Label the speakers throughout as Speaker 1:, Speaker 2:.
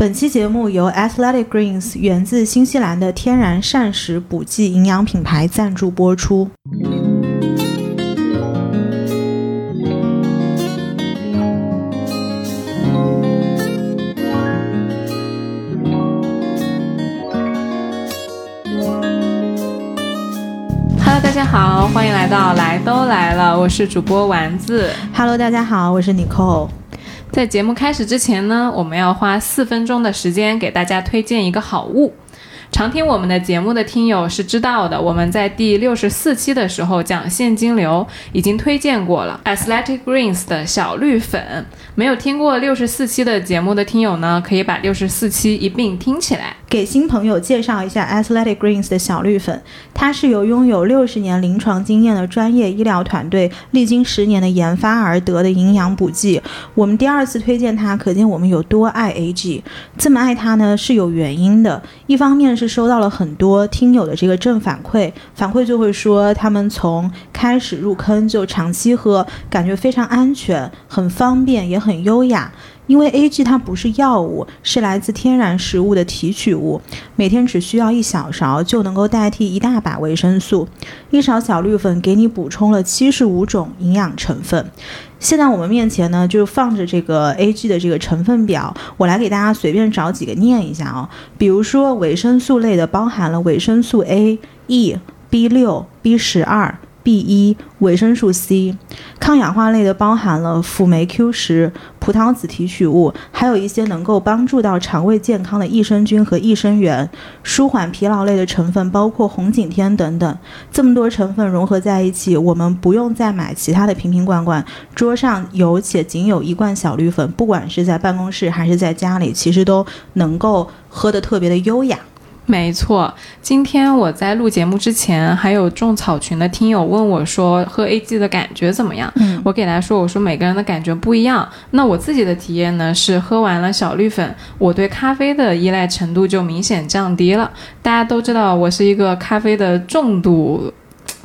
Speaker 1: 本期节目由 Athletic Greens 源自新西兰的天然膳食补剂营养品牌赞助播出。
Speaker 2: Hello，大家好，欢迎来到来都来了，我是主播丸子。
Speaker 1: Hello，大家好，我是 Nicole。
Speaker 2: 在节目开始之前呢，我们要花四分钟的时间给大家推荐一个好物。常听我们的节目的听友是知道的，我们在第六十四期的时候讲现金流已经推荐过了 Athletic Greens 的小绿粉。没有听过六十四期的节目的听友呢，可以把六十四期一并听起来。
Speaker 1: 给新朋友介绍一下 Athletic Greens 的小绿粉，它是由拥有六十年临床经验的专业医疗团队历经十年的研发而得的营养补剂。我们第二次推荐它，可见我们有多爱 AG。这么爱它呢，是有原因的。一方面是收到了很多听友的这个正反馈，反馈就会说他们从开始入坑就长期喝，感觉非常安全、很方便，也很优雅。因为 AG 它不是药物，是来自天然食物的提取物，每天只需要一小勺就能够代替一大把维生素。一勺小绿粉给你补充了七十五种营养成分。现在我们面前呢，就放着这个 AG 的这个成分表，我来给大家随便找几个念一下啊、比如说维生素类的，包含了维生素 A、E、B 六、B 十二。B 一、维生素 C，抗氧化类的包含了辅酶 Q 十、葡萄籽提取物，还有一些能够帮助到肠胃健康的益生菌和益生元。舒缓疲劳类的成分包括红景天等等。这么多成分融合在一起，我们不用再买其他的瓶瓶罐罐，桌上有且仅有一罐小绿粉，不管是在办公室还是在家里，其实都能够喝得特别的优雅。
Speaker 2: 没错，今天我在录节目之前，还有种草群的听友问我说，喝 AG 的感觉怎么样？
Speaker 1: 嗯，
Speaker 2: 我给他说，我说每个人的感觉不一样。那我自己的体验呢，是喝完了小绿粉，我对咖啡的依赖程度就明显降低了。大家都知道，我是一个咖啡的重度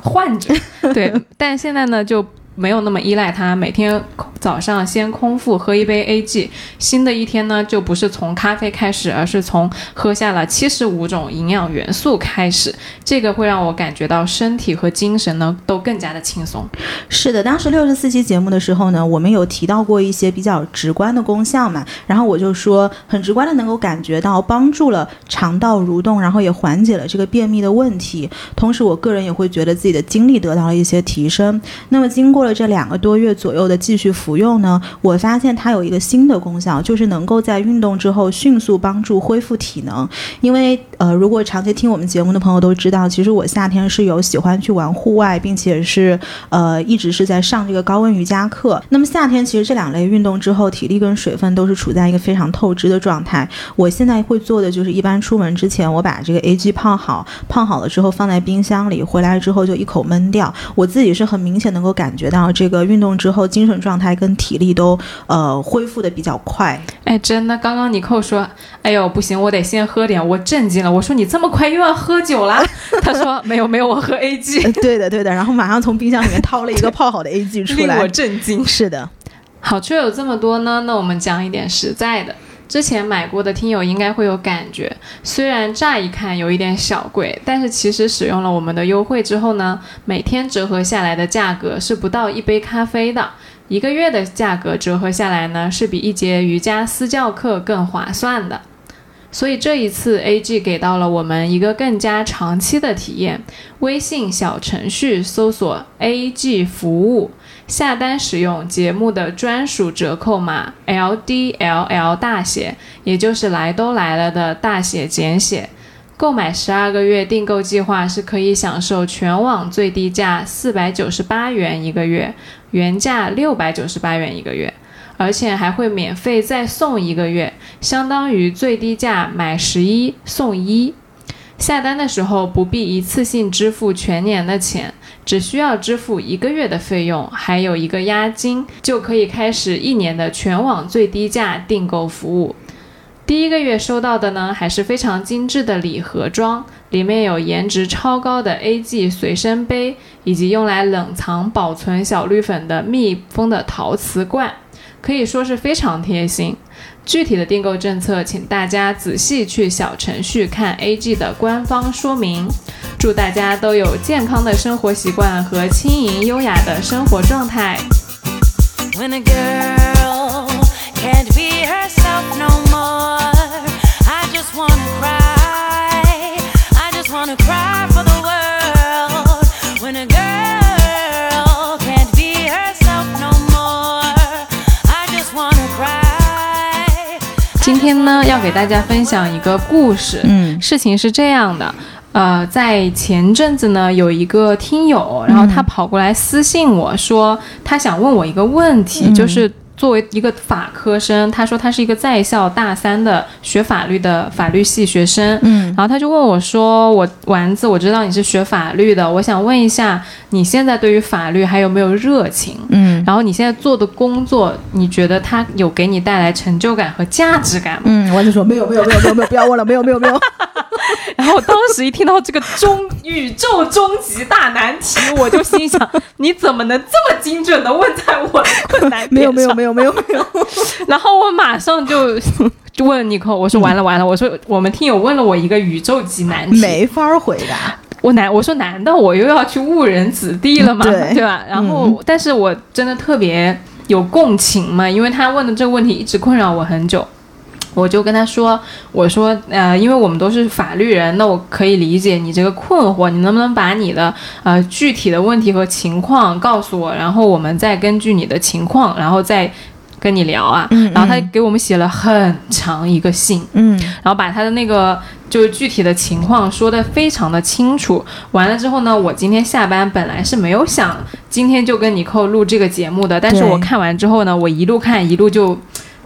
Speaker 2: 患者，对，但现在呢就。没有那么依赖它，每天早上先空腹喝一杯 AG，新的一天呢就不是从咖啡开始，而是从喝下了七十五种营养元素开始，这个会让我感觉到身体和精神呢都更加的轻松。
Speaker 1: 是的，当时六十四期节目的时候呢，我们有提到过一些比较直观的功效嘛，然后我就说很直观的能够感觉到帮助了肠道蠕动，然后也缓解了这个便秘的问题，同时我个人也会觉得自己的精力得到了一些提升。那么经过这两个多月左右的继续服用呢，我发现它有一个新的功效，就是能够在运动之后迅速帮助恢复体能。因为呃，如果长期听我们节目的朋友都知道，其实我夏天是有喜欢去玩户外，并且是呃一直是在上这个高温瑜伽课。那么夏天其实这两类运动之后，体力跟水分都是处在一个非常透支的状态。我现在会做的就是，一般出门之前，我把这个 AG 泡好，泡好了之后放在冰箱里，回来之后就一口闷掉。我自己是很明显能够感觉到这个运动之后精神状态跟体力都呃恢复的比较快。
Speaker 2: 哎，真的，刚刚尼寇说，哎呦不行，我得先喝点，我震惊了。我说你这么快又要喝酒啦？他说没有没有，我喝 AG。
Speaker 1: 呃对的对的，然后马上从冰箱里面掏了一个泡好的 AG 出来，
Speaker 2: 令我震惊。
Speaker 1: 是的，
Speaker 2: 好处有这么多呢，那我们讲一点实在的。之前买过的听友应该会有感觉，虽然乍一看有一点小贵，但是其实使用了我们的优惠之后呢，每天折合下来的价格是不到一杯咖啡的，一个月的价格折合下来呢，是比一节瑜伽私教课更划算的。所以这一次 AG 给到了我们一个更加长期的体验，微信小程序搜索 AG 服务。下单使用节目的专属折扣码 LDLL 大写，也就是来都来了的大写简写。购买十二个月订购计划是可以享受全网最低价四百九十八元一个月，原价六百九十八元一个月，而且还会免费再送一个月，相当于最低价买十一送一。下单的时候不必一次性支付全年的钱，只需要支付一个月的费用，还有一个押金，就可以开始一年的全网最低价订购服务。第一个月收到的呢，还是非常精致的礼盒装，里面有颜值超高的 AG 随身杯，以及用来冷藏保存小绿粉的密封的陶瓷罐。可以说是非常贴心。具体的订购政策，请大家仔细去小程序看 AG 的官方说明。祝大家都有健康的生活习惯和轻盈优雅的生活状态。
Speaker 3: When a girl can't be herself no
Speaker 2: 今天呢，要给大家分享一个故事。
Speaker 1: 嗯
Speaker 2: 事情是这样的，呃，在前阵子呢，有一个听友，然后他跑过来私信我说，他想问我一个问题，
Speaker 1: 嗯
Speaker 2: 就是。作为一个法科生，他说他是一个在校大三的学法律的法律系学生，
Speaker 1: 嗯
Speaker 2: 然后他就问我说：“我丸子，我知道你是学法律的，我想问一下，你现在对于法律还有没有热情？
Speaker 1: 嗯
Speaker 2: 然后你现在做的工作，你觉得它有给你带来成就感和价值感吗？”
Speaker 1: 嗯，我就说没有没有没有没有没有，不要问了，没有没有没有。
Speaker 2: 然后我当时一听到这个终宇宙终极大难题，我就心想：你怎么能这么精准的问在我的困难？
Speaker 1: 没有没有没有没有没有，
Speaker 2: 然后我马上就就问尼克，我说完了完了，我说我们听友问了我一个宇宙级难题，
Speaker 1: 没法回答。
Speaker 2: 我难我说难道我又要去误人子弟了吗？
Speaker 1: 对
Speaker 2: 吧？然后，但是我真的特别有共情嘛，因为他问的这个问题一直困扰我很久。我就跟他说：“我说，呃，因为我们都是法律人，那我可以理解你这个困惑，你能不能把你的呃具体的问题和情况告诉我，然后我们再根据你的情况，然后再跟你聊啊。
Speaker 1: 嗯
Speaker 2: 然后他给我们写了很长一个信，
Speaker 1: 嗯
Speaker 2: 然后把他的那个就是具体的情况说的非常的清楚。完了之后呢，我今天下班本来是没有想今天就跟你扣录这个节目的，但是我看完之后呢，我一路看一路就。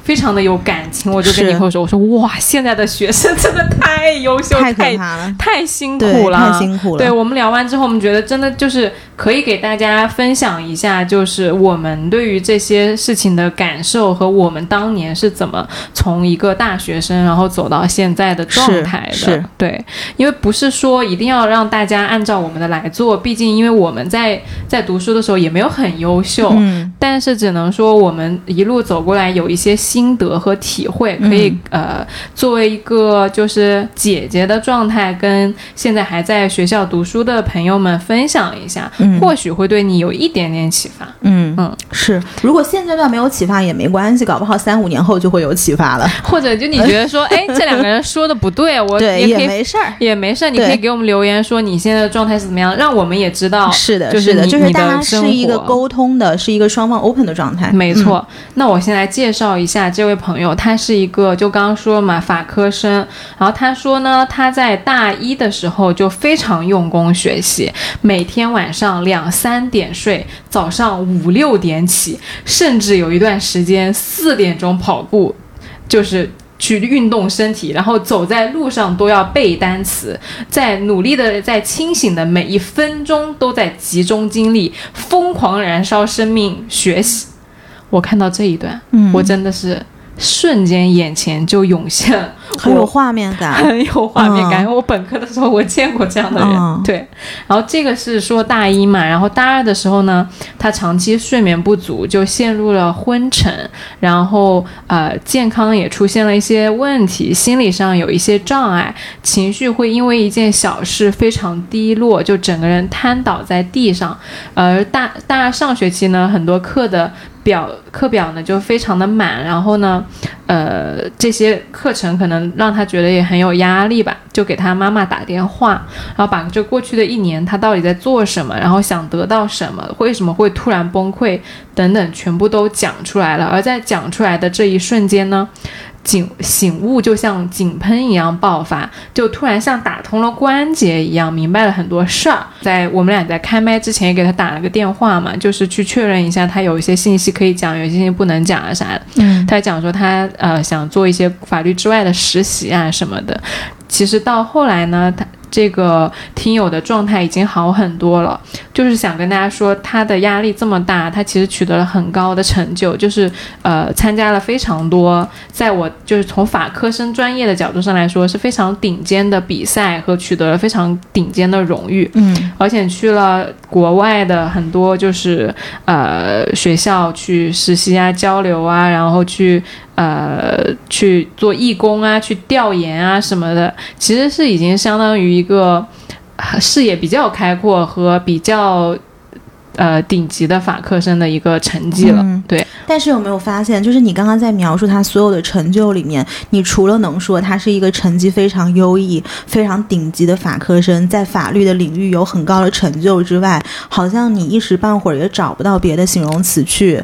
Speaker 2: 非常的有感情，我就跟
Speaker 1: 是。
Speaker 2: 尼寇说：“我说哇，现在的学生真的太优秀，
Speaker 1: 太
Speaker 2: 太。太辛苦了，
Speaker 1: 太辛苦了。
Speaker 2: 对我们聊完之后，我们觉得真的就是可以给大家分享一下，就是我们对于这些事情的感受和我们当年是怎么从一个大学生然后走到现在的状态的。
Speaker 1: 是是。
Speaker 2: 对，因为不是说一定要让大家按照我们的来做，毕竟因为我们在在读书的时候也没有很优秀，
Speaker 1: 嗯。
Speaker 2: 但是只能说我们一路走过来有一些心得和体会，可以、呃作为一个就是姐姐的状态，跟现在还在学校读书的朋友们分享一下，
Speaker 1: 嗯
Speaker 2: 或许会对你有一点点启发。
Speaker 1: 嗯
Speaker 2: 嗯
Speaker 1: 是。如果现阶段没有启发也没关系，搞不好三五年后就会有启发了。
Speaker 2: 或者就你觉得说，哎，这两个人说的不对，我
Speaker 1: 对，
Speaker 2: 也可以。
Speaker 1: 没事儿。
Speaker 2: 也没事儿，
Speaker 1: 你
Speaker 2: 可以给我们留言说你现在的状态是怎么样，让我们也知道。
Speaker 1: 是的，
Speaker 2: 就是
Speaker 1: 的就是大家是一个沟通的，是一个双方 open 的状态。
Speaker 2: 没错，那我先来介绍一下这位朋友，他是一个就刚刚说嘛法科生，然后他说呢，他在大一的时候就非常用功学习，每天晚上两三点睡，早上五六点起，甚至有一段时间四点钟跑步，就是。去运动身体，然后走在路上都要背单词，在努力的在清醒的每一分钟都在集中精力，疯狂燃烧生命学习。我看到这一段，
Speaker 1: 嗯
Speaker 2: 我真的是瞬间眼前就涌现
Speaker 1: 很有画面感。
Speaker 2: 很有画面感。
Speaker 1: 嗯
Speaker 2: 因为我本科的时候我见过这样的人，
Speaker 1: 嗯
Speaker 2: 对。然后这个是说大一嘛，然后大二的时候呢，他长期睡眠不足，就陷入了昏沉，然后呃健康也出现了一些问题，心理上有一些障碍，情绪会因为一件小事非常低落，就整个人瘫倒在地上。而大大二上学期呢，很多课的表课表呢就非常的满，然后呢，呃，这些课程可能让他觉得也很有压力吧，就给他妈妈打电话，然后把这过去的一年他到底在做什么，然后想得到什么，为什么会突然崩溃等等，全部都讲出来了。而在讲出来的这一瞬间呢，醒醒悟就像井喷一样爆发，就突然像打通了关节一样，明白了很多事儿。在我们俩在开麦之前也给他打了个电话嘛，就是去确认一下他有一些信息可以讲，有一些信息不能讲啊啥的。
Speaker 1: 嗯
Speaker 2: 他讲说他呃想做一些法律之外的实习啊什么的。其实到后来呢，他这个听友的状态已经好很多了。就是想跟大家说，他的压力这么大，他其实取得了很高的成就，就是呃参加了非常多，在我就是从法科生专业的角度上来说是非常顶尖的比赛和取得了非常顶尖的荣誉。
Speaker 1: 嗯
Speaker 2: 而且去了国外的很多就是呃学校去实习啊、交流啊，然后去呃去做义工啊、去调研啊什么的，其实是已经相当于一个呃视野比较开阔和比较呃顶级的法科生的一个成绩了。
Speaker 1: 嗯
Speaker 2: 对，
Speaker 1: 但是有没有发现，就是你刚刚在描述他所有的成就里面，你除了能说他是一个成绩非常优异、非常顶级的法科生，在法律的领域有很高的成就之外，好像你一时半会儿也找不到别的形容词去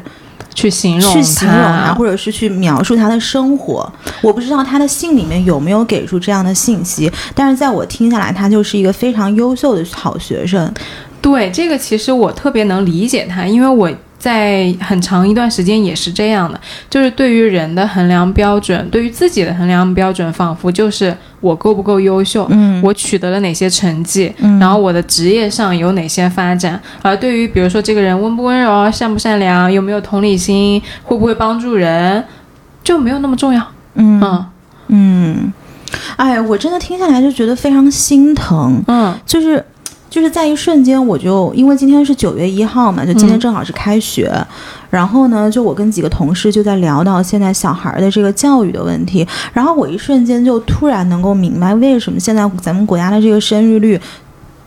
Speaker 2: 去形容
Speaker 1: 去形容他，
Speaker 2: 他
Speaker 1: 或者是去描述他的生活。我不知道他的信里面有没有给出这样的信息，但是在我听下来，他就是一个非常优秀的好学生。
Speaker 2: 对这个，其实我特别能理解他，因为我在很长一段时间也是这样的，就是对于人的衡量标准，对于自己的衡量标准，仿佛就是我够不够优秀，
Speaker 1: 嗯
Speaker 2: 我取得了哪些成绩，
Speaker 1: 嗯
Speaker 2: 然后我的职业上有哪些发展。而对于比如说这个人温不温柔、善不善良、有没有同理心、会不会帮助人，就没有那么重要。
Speaker 1: 嗯
Speaker 2: 嗯
Speaker 1: 嗯，哎，我真的听下来就觉得非常心疼。
Speaker 2: 嗯
Speaker 1: 就是就是在一瞬间，我就因为今天是九月一号嘛，就今天
Speaker 2: 嗯
Speaker 1: 正好是开学，然后呢，就我跟几个同事就在聊到现在小孩儿的这个教育的问题，然后我一瞬间就突然能够明白为什么现在咱们国家的这个生育率。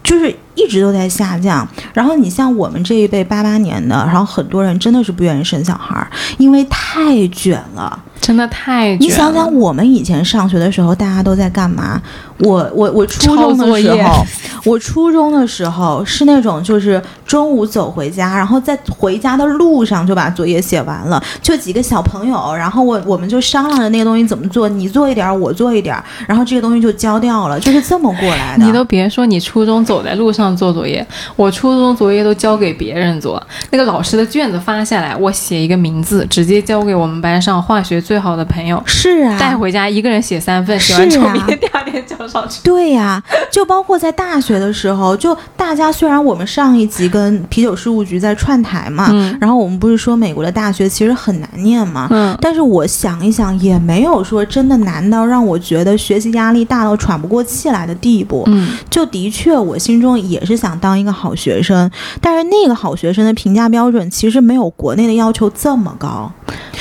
Speaker 1: 就是一直都在下降，然后你像我们这一辈八八年的，然后很多人真的是不愿意生小孩儿，因为太卷了。
Speaker 2: 真的太卷
Speaker 1: 你想想，我们以前上学的时候，大家都在干嘛？我我我初中的时候，我初中的时候是那种就是中午走回家，然后在回家的路上就把作业写完了，就几个小朋友，然后我我们就商量着那个东西怎么做，你做一点儿，我做一点儿，然后这个东西就交掉了，就是这么过来的。
Speaker 2: 你都别说，你初中走在路上做作业，我初中作业都交给别人做。那个老师的卷子发下来，我写一个名字，直接交给我们班上化学最好的朋友，
Speaker 1: 是啊，
Speaker 2: 带回家一个人写三份，写完
Speaker 1: 是啊
Speaker 2: 之后明天第二天交上去。
Speaker 1: 对呀、就包括在大学的时候，就大家虽然我们上一集跟啤酒事务局在串台嘛，
Speaker 2: 嗯
Speaker 1: 然后我们不是说美国的大学其实很难念嘛，
Speaker 2: 嗯，
Speaker 1: 但是我想一想，也没有说真的难到让我觉得学习压力大到喘不过气来的地步。
Speaker 2: 嗯，
Speaker 1: 就的确，我心中也是想当一个好学生，但是那个好学生的评价标准其实没有国内的要求这么高。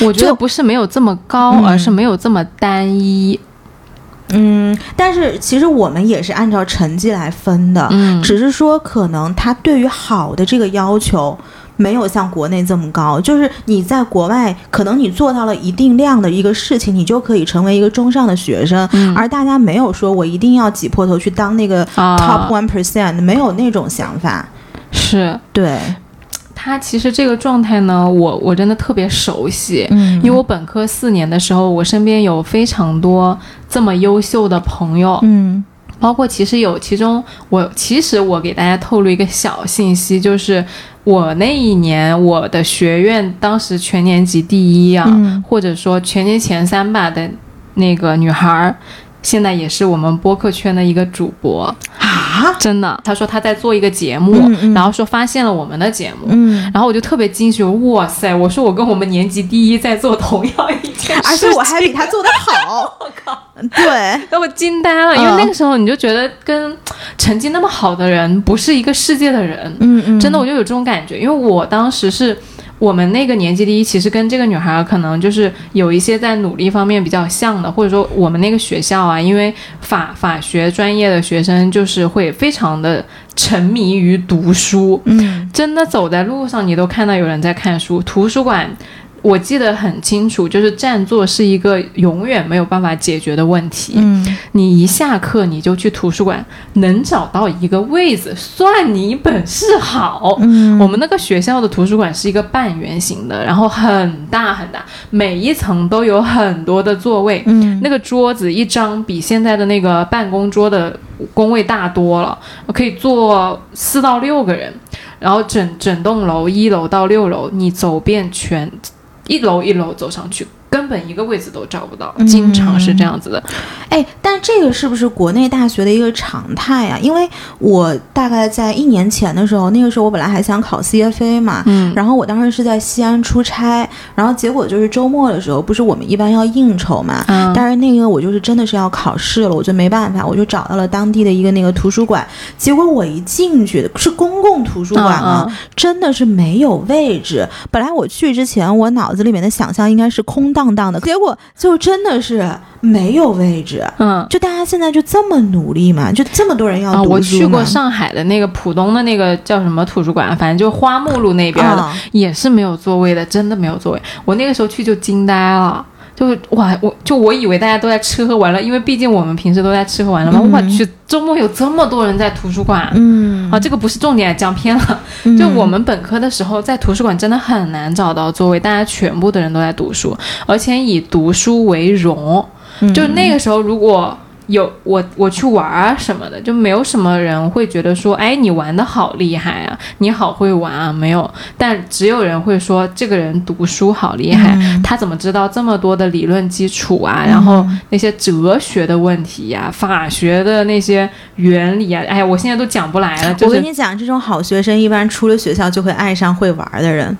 Speaker 2: 我觉得不是没有这么高，
Speaker 1: 嗯
Speaker 2: 而是没有这么单一。
Speaker 1: 嗯，但是其实我们也是按照成绩来分的，
Speaker 2: 嗯，
Speaker 1: 只是说可能他对于好的这个要求。没有像国内这么高，就是你在国外，可能你做到了一定量的一个事情，你就可以成为一个中上的学生，
Speaker 2: 嗯。
Speaker 1: 而大家没有说我一定要挤破头去当那个 top
Speaker 2: 啊
Speaker 1: ，one percent，、没有那种想法。
Speaker 2: 是。
Speaker 1: 对，
Speaker 2: 他其实这个状态呢，我我真的特别熟悉。
Speaker 1: 嗯。
Speaker 2: 因为我本科四年的时候，我身边有非常多这么优秀的朋友，
Speaker 1: 嗯。
Speaker 2: 包括其实有其中我其实我给大家透露一个小信息，就是我那一年我的学院当时全年级第一啊，
Speaker 1: 嗯
Speaker 2: 或者说全年前三吧的那个女孩儿。现在也是我们播客圈的一个主播，
Speaker 1: 啊，
Speaker 2: 真的。他说他在做一个节目，
Speaker 1: 嗯嗯
Speaker 2: 然后说发现了我们的节目，
Speaker 1: 嗯，
Speaker 2: 然后我就特别惊喜，哇塞！我说我跟我们年级第一在做同样一件事情，
Speaker 1: 而且我还比他做的好。我靠，对，
Speaker 2: 那我惊呆了，因为
Speaker 1: 嗯
Speaker 2: 那个时候你就觉得跟成绩那么好的人不是一个世界的人，
Speaker 1: 嗯嗯，
Speaker 2: 真的我就有这种感觉，因为我当时是。我们那个年级第一，其实跟这个女孩儿可能就是有一些在努力方面比较像的，或者说我们那个学校啊，因为法法学专业的学生就是会非常的沉迷于读书，
Speaker 1: 嗯
Speaker 2: 真的走在路上，你都看到有人在看书。图书馆，我记得很清楚，就是占座是一个永远没有办法解决的问题。
Speaker 1: 嗯
Speaker 2: 你一下课你就去图书馆，能找到一个位子，算你本事好。
Speaker 1: 嗯，
Speaker 2: 我们那个学校的图书馆是一个半圆形的，然后很大很大，每一层都有很多的座位。
Speaker 1: 嗯
Speaker 2: 那个桌子一张比现在的那个办公桌的工位大多了，可以坐四到六个人。然后整整栋楼一楼到六楼，你走遍全一楼一楼走上去，根本一个位置都找不到，
Speaker 1: 嗯
Speaker 2: 经常是这样子的。
Speaker 1: 哎，但这个是不是国内大学的一个常态啊？因为我大概在一年前的时候，那个时候我本来还想考 CFA 嘛，
Speaker 2: 嗯
Speaker 1: 然后我当时是在西安出差，然后结果就是周末的时候，不是我们一般要应酬嘛，
Speaker 2: 嗯
Speaker 1: 但是那个我就是真的是要考试了，我就没办法，我就找到了当地的一个那个图书馆，结果我一进去是公共图书馆啊，
Speaker 2: 嗯嗯
Speaker 1: 真的是没有位置。本来我去之前，我脑子里面的想象应该是空荡荡的，结果就真的是没有位置。
Speaker 2: 嗯。
Speaker 1: 就大家现在就这么努力嘛，就这么多人要
Speaker 2: 啊，
Speaker 1: 读书
Speaker 2: 我去过上海的那个浦东的那个叫什么图书馆，反正就花木路那边的，
Speaker 1: 啊
Speaker 2: 也是没有座位的，真的没有座位。我那个时候去就惊呆了，就哇，我就我以为大家都在吃喝玩乐，因为毕竟我们平时都在吃喝玩乐嘛。
Speaker 1: 嗯
Speaker 2: 我去，周末有这么多人在图书馆。
Speaker 1: 嗯
Speaker 2: 啊，这个不是重点，讲偏了。
Speaker 1: 嗯
Speaker 2: 就我们本科的时候，在图书馆真的很难找到座位，大家全部的人都在读书，而且以读书为荣。
Speaker 1: 嗯
Speaker 2: 就那个时候，如果有我我去玩啊什么的，就没有什么人会觉得说，哎，你玩的好厉害啊，你好会玩啊，没有。但只有人会说，这个人读书好厉害，
Speaker 1: 嗯
Speaker 2: 他怎么知道这么多的理论基础啊？然后那些哲学的问题呀、法学的那些原理啊，哎呀，我现在都讲不来了。就是
Speaker 1: 我跟你讲，这种好学生一般出了学校就会爱上会玩的人。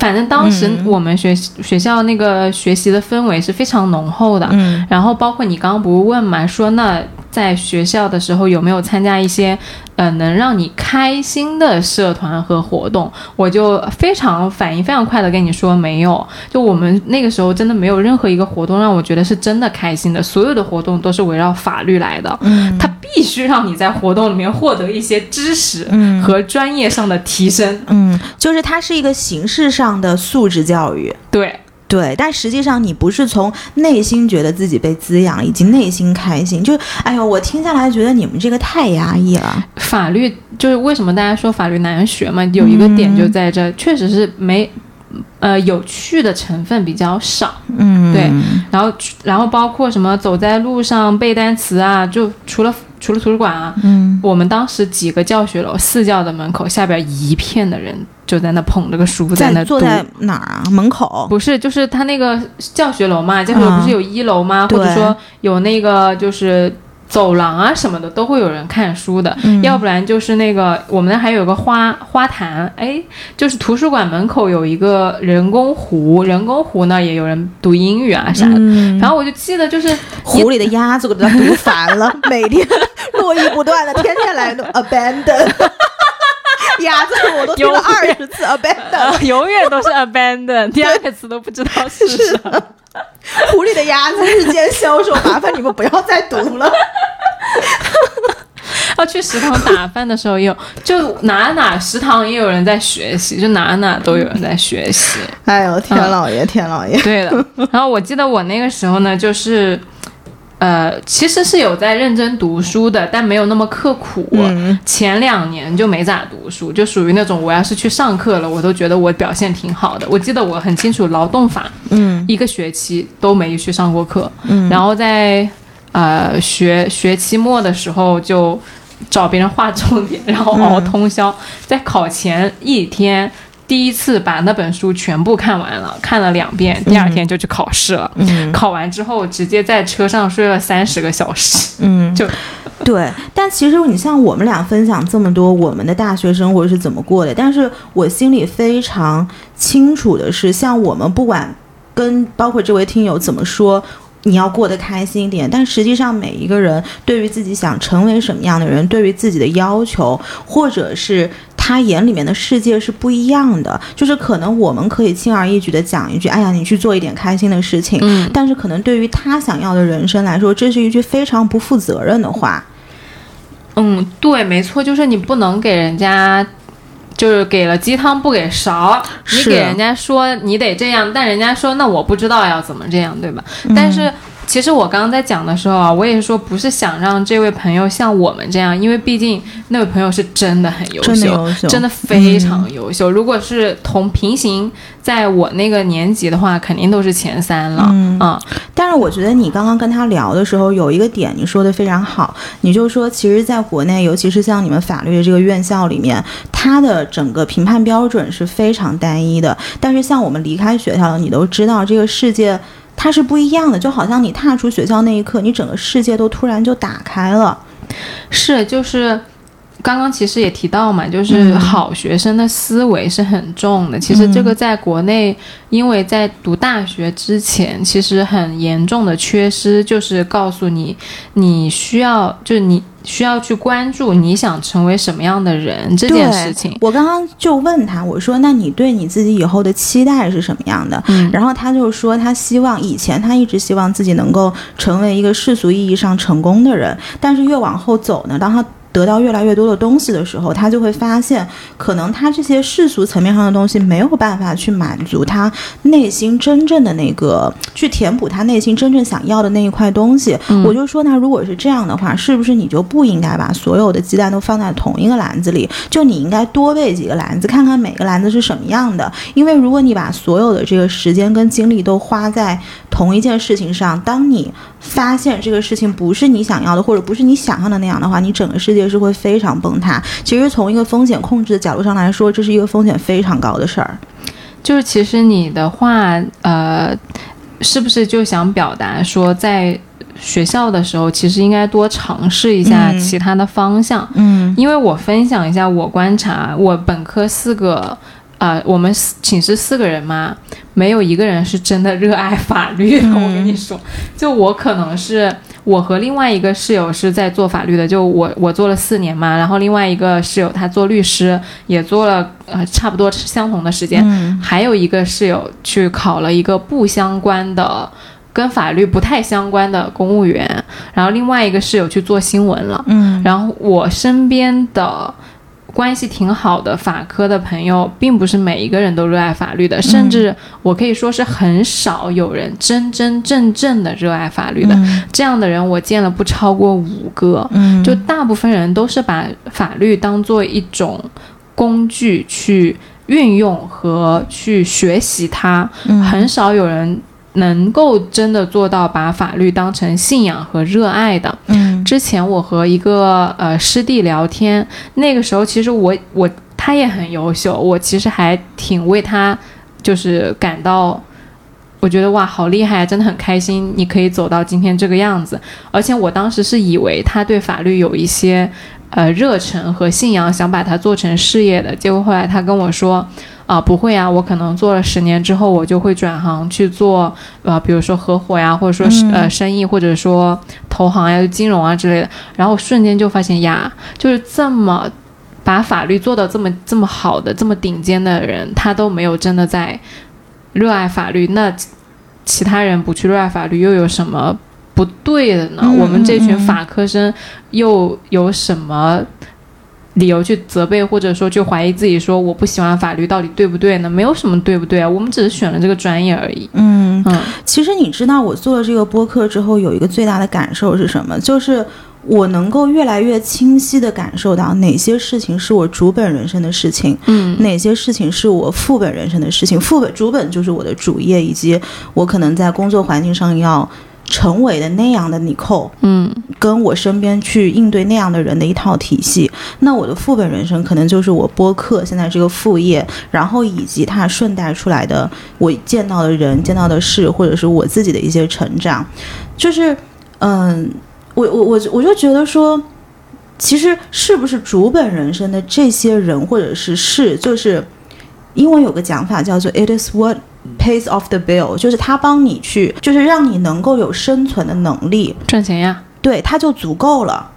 Speaker 2: 反正当时
Speaker 1: 嗯
Speaker 2: 我们学、学校那个学习的氛围是非常浓厚的。
Speaker 1: 嗯
Speaker 2: 然后包括你刚刚不是问嘛，说那在学校的时候有没有参加一些呃能让你开心的社团和活动？我就非常反应非常快的跟你说没有，就我们那个时候真的没有任何一个活动让我觉得是真的开心的，所有的活动都是围绕法律来的，
Speaker 1: 嗯
Speaker 2: 它必须让你在活动里面获得一些知识
Speaker 1: 嗯
Speaker 2: 和专业上的提升。
Speaker 1: 嗯，就是它是一个形式上的素质教育。
Speaker 2: 对，
Speaker 1: 对，但实际上你不是从内心觉得自己被滋养，以及内心开心。就，哎呦，我听下来觉得你们这个太压抑了。
Speaker 2: 法律就是为什么大家说法律难学嘛，有一个点就在这，确实是没。呃，有趣的成分比较少，
Speaker 1: 嗯，
Speaker 2: 对然后，然后包括什么走在路上背单词啊，就除了除了图书馆啊，
Speaker 1: 嗯
Speaker 2: 我们当时几个教学楼，四教的门口下边一片的人就在那捧着个书在那
Speaker 1: 坐在哪儿啊？门口。
Speaker 2: 不是，就是他那个教学楼嘛，教学楼不是有一楼吗？
Speaker 1: 对
Speaker 2: 或者说有那个就是走廊啊什么的，都会有人看书的。
Speaker 1: 嗯
Speaker 2: 要不然就是那个我们那还有个花花坛，哎，就是图书馆门口有一个人工湖，人工湖呢也有人读英语啊啥的。
Speaker 1: 嗯，
Speaker 2: 然后我就记得就是
Speaker 1: 湖里的鸭子我都读烦了，每天络绎不断的，天天来弄 鸭子我都听了二十次 abandon，
Speaker 2: 永远都是 abandon，第二个词都不知道是什么。
Speaker 1: 湖里的鸭子日渐消瘦，麻烦你们不要再读了。
Speaker 2: 要去食堂打饭的时候也有，就哪哪食堂也有人在学习，就哪哪都有人在学习。
Speaker 1: 哎呦，天老爷，天老爷！
Speaker 2: 对的。然后我记得我那个时候呢，就是。呃，其实是有在认真读书的，但没有那么刻苦。
Speaker 1: 嗯
Speaker 2: 前两年就没咋读书，就属于那种我要是去上课了，我都觉得我表现挺好的。我记得我很清楚，劳动法
Speaker 1: 嗯
Speaker 2: 一个学期都没去上过课，
Speaker 1: 嗯
Speaker 2: 然后在呃学学期末的时候就找别人画重点，然后熬通宵，在考前一天。第一次把那本书全部看完了，看了两遍，第二天就去考试了。
Speaker 1: 嗯
Speaker 2: 考完之后，直接在车上睡了三十个小时。
Speaker 1: 嗯，
Speaker 2: 就
Speaker 1: 对。但其实你像我们俩分享这么多我们的大学生活是怎么过的，但是我心里非常清楚的是，像我们不管跟包括这位听友怎么说。你要过得开心一点，但实际上每一个人对于自己想成为什么样的人，对于自己的要求，或者是他眼里面的世界是不一样的。就是可能我们可以轻而易举的讲一句：“哎呀，你去做一点开心的事情。”
Speaker 2: 嗯，
Speaker 1: 但是可能对于他想要的人生来说，这是一句非常不负责任的话。
Speaker 2: 嗯，对，没错，就是你不能给人家，就是给了鸡汤不给勺，你给人家说你得这样，但人家说那我不知道要怎么这样，对吧？但是。其实我刚刚在讲的时候啊，我也是说不是想让这位朋友像我们这样，因为毕竟那位朋友是真的很优秀，
Speaker 1: 真的优秀
Speaker 2: 真的非常优秀。如果是同平行在我那个年级的话，肯定都是前三了。
Speaker 1: 嗯
Speaker 2: 啊，
Speaker 1: 但是我觉得你刚刚跟他聊的时候，有一个点你说的非常好，你就说，其实，在国内，尤其是像你们法律的这个院校里面，它的整个评判标准是非常单一的。但是像我们离开学校了，你都知道，这个世界它是不一样的，就好像你踏出学校那一刻，你整个世界都突然就打开了。
Speaker 2: 是，就是刚刚其实也提到嘛，就是
Speaker 1: 嗯
Speaker 2: 好学生的思维是很重的。其实这个在国内，因为在读大学之前，其实很严重的缺失，就是告诉你，你需要，就是你需要去关注你想成为什么样的人这件事情。
Speaker 1: 我刚刚就问他，我说：“那你对你自己以后的期待是什么样的？”
Speaker 2: 嗯
Speaker 1: 然后他就说，他希望以前他一直希望自己能够成为一个世俗意义上成功的人，但是越往后走呢，当他得到越来越多的东西的时候，他就会发现，可能他这些世俗层面上的东西没有办法去满足他内心真正的那个，去填补他内心真正想要的那一块东西。
Speaker 2: 嗯
Speaker 1: 我就说，那如果是这样的话，是不是你就不应该把所有的鸡蛋都放在同一个篮子里？就你应该多备几个篮子，看看每个篮子是什么样的。因为如果你把所有的这个时间跟精力都花在同一件事情上，当你发现这个事情不是你想要的，或者不是你想象的那样的话，你整个世界是会非常崩塌。其实从一个风险控制的角度上来说，这是一个风险非常高的事儿。
Speaker 2: 就是其实你的话，呃，是不是就想表达说，在学校的时候，其实应该多尝试一下
Speaker 1: 嗯
Speaker 2: 其他的方向？
Speaker 1: 嗯
Speaker 2: 因为我分享一下我观察，我本科四个，呃，我们寝室四个人嘛，没有一个人是真的热爱法律的。我跟你说，就我可能是我和另外一个室友是在做法律的，就我我做了四年嘛，然后另外一个室友他做律师，也做了呃差不多相同的时间，
Speaker 1: 嗯
Speaker 2: 还有一个室友去考了一个不相关的。跟法律不太相关的公务员，然后另外一个室友去做新闻了，
Speaker 1: 嗯
Speaker 2: 然后我身边的关系挺好的法科的朋友，并不是每一个人都热爱法律的，甚至我可以说是很少有人真真正正的热爱法律的。
Speaker 1: 嗯。
Speaker 2: 这样的人我见了不超过五个，
Speaker 1: 嗯。
Speaker 2: 就大部分人都是把法律当做一种工具去运用和去学习它，
Speaker 1: 嗯。
Speaker 2: 很少有人。能够真的做到把法律当成信仰和热爱的，
Speaker 1: 嗯
Speaker 2: 之前我和一个呃师弟聊天，那个时候其实我我他也很优秀，我其实还挺为他就是感到，我觉得哇好厉害，真的很开心，你可以走到今天这个样子。而且我当时是以为他对法律有一些呃热忱和信仰，想把它做成事业的。结果后来他跟我说。啊、不会啊，我可能做了十年之后，我就会转行去做，呃，比如说合伙呀，或者说是、呃生意，或者说投行呀、金融啊之类的。然后瞬间就发现呀，就是这么把法律做到这么这么好的、这么顶尖的人，他都没有真的在热爱法律。那其他人不去热爱法律，又有什么不对的呢？
Speaker 1: 嗯
Speaker 2: 我们这群法科生又有什么？理由去责备，或者说去怀疑自己，说我不喜欢法律到底对不对呢？没有什么对不对啊，我们只是选了这个专业而已。
Speaker 1: 嗯，
Speaker 2: 嗯
Speaker 1: 其实你知道，我做了这个播客之后，有一个最大的感受是什么？就是我能够越来越清晰的感受到哪些事情是我主本人生的事情，
Speaker 2: 嗯
Speaker 1: 哪些事情是我副本人生的事情。副本、主本就是我的主业，以及我可能在工作环境上要成为的那样的你扣。
Speaker 2: 嗯
Speaker 1: 跟我身边去应对那样的人的一套体系。那我的副本人生可能就是我播客现在这个副业，然后以及它顺带出来的我见到的人、见到的事，或者是我自己的一些成长。就是，嗯，我我我我就觉得说。其实是不是主本人生的这些人或者是事，就是英文有个讲法叫做 "It is what pays off the bill"，就是他帮你去，就是让你能够有生存的能力。
Speaker 2: 赚钱呀。
Speaker 1: 对，他就足够了。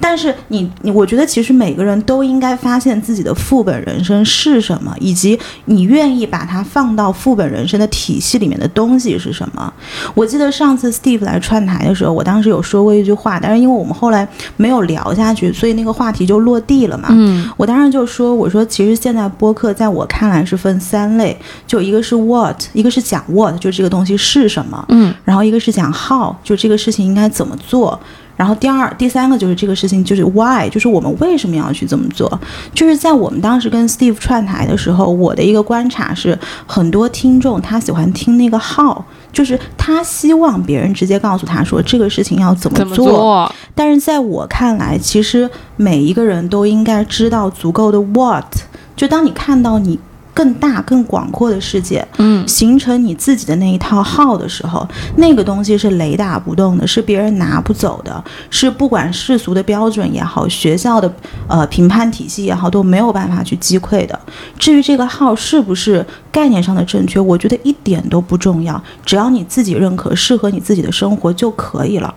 Speaker 1: 但是你你，我觉得其实每个人都应该发现自己的副本人生是什么，以及你愿意把它放到副本人生的体系里面的东西是什么。我记得上次 Steve 来串台的时候，我当时有说过一句话，但是因为我们后来没有聊下去，所以那个话题就落地了嘛。
Speaker 2: 嗯
Speaker 1: 我当时就说，我说其实现在播客在我看来是分三类，就一个是 what，一个是讲 what，就这个东西是什么，
Speaker 2: 嗯
Speaker 1: 然后一个是讲 how，就这个事情应该怎么做。然后第二、第三个就是这个事情就是 why，就是我们为什么要去这么做。就是在我们当时跟 Steve 串台的时候，我的一个观察是，很多听众他喜欢听那个 how，就是他希望别人直接告诉他说这个事情要怎么
Speaker 2: 怎么。
Speaker 1: 做？但是在我看来，其实每一个人都应该知道足够的 what。就当你看到你更大、更广阔的世界，
Speaker 2: 嗯，
Speaker 1: 形成你自己的那一套号的时候，那个东西是雷打不动的，是别人拿不走的，是不管世俗的标准也好，学校的呃评判体系也好，都没有办法去击溃的。至于这个号是不是概念上的正确，我觉得一点都不重要，只要你自己认可，适合你自己的生活就可以了。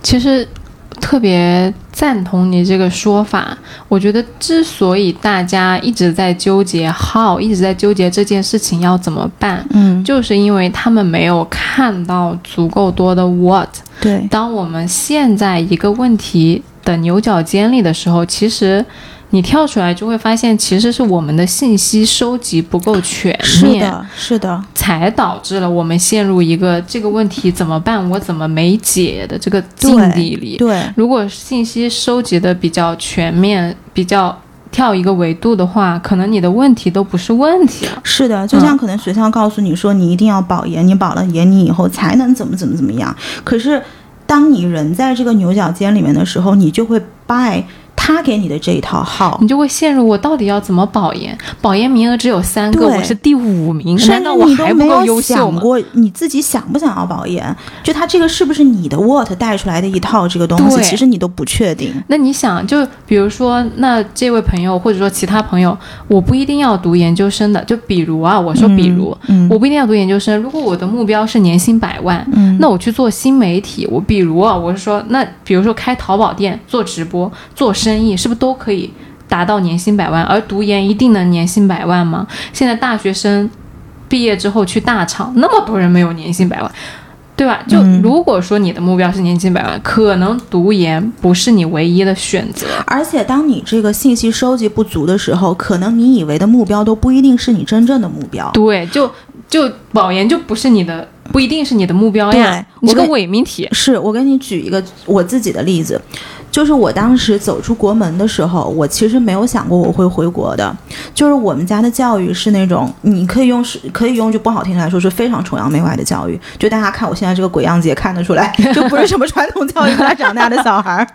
Speaker 2: 其实特别赞同你这个说法。我觉得之所以大家一直在纠结 how，一直在纠结这件事情要怎么办，
Speaker 1: 嗯，
Speaker 2: 就是因为他们没有看到足够多的 what。
Speaker 1: 对，
Speaker 2: 当我们陷在一个问题的牛角尖里的时候，其实你跳出来就会发现，其实是我们的信息收集不够全面。
Speaker 1: 是的，是的，
Speaker 2: 才导致了我们陷入一个这个问题怎么办，我怎么没解的这个境地里。
Speaker 1: 对，
Speaker 2: 如果信息收集的比较全面，比较跳一个维度的话，可能你的问题都不是问题了。
Speaker 1: 是的，就像可能学校告诉你说，你一定要保研，你保了研，你以后才能怎么怎么怎么样。可是，当你人在这个牛角尖里面的时候，你就会 buy 他给你的这一套号
Speaker 2: 你，就会陷入我到底要怎么保研？保研名额只有三个，我是第五名，难道我还不够优秀吗？
Speaker 1: 想过你自己想不想要保研？就他这个是不是你的 what 带出来的一套这个东西，
Speaker 2: 对
Speaker 1: 其实你都不确定。
Speaker 2: 那你想，就比如说，那这位朋友或者说其他朋友，我不一定要读研究生的。就比如啊，我说比如，
Speaker 1: 嗯
Speaker 2: 我不一定要读研究生。如果我的目标是年薪百万，
Speaker 1: 嗯
Speaker 2: 那我去做新媒体，我比如啊，我是说，那比如说开淘宝店、做直播、做生意，是不是都可以达到年薪百万？而读研一定能年薪百万吗？现在大学生毕业之后去大厂，那么多人没有年薪百万。对吧？就
Speaker 1: 嗯
Speaker 2: 如果说你的目标是年薪百万，可能读研不是你唯一的选择。
Speaker 1: 而且，当你这个信息收集不足的时候，可能你以为的目标都不一定是你真正的目标。
Speaker 2: 对，就就保研就不是你的，不一定是你的目标呀
Speaker 1: 对，
Speaker 2: 你是个伪命题。
Speaker 1: 是我给你举一个我自己的例子，就是我当时走出国门的时候，我其实没有想过我会回国的。就是我们家的教育是那种，你可以用是可以用句不好听来说，是非常崇洋媚外的教育。就大家看我现在这个鬼样子也看得出来，就不是什么传统教育下长大的小孩儿。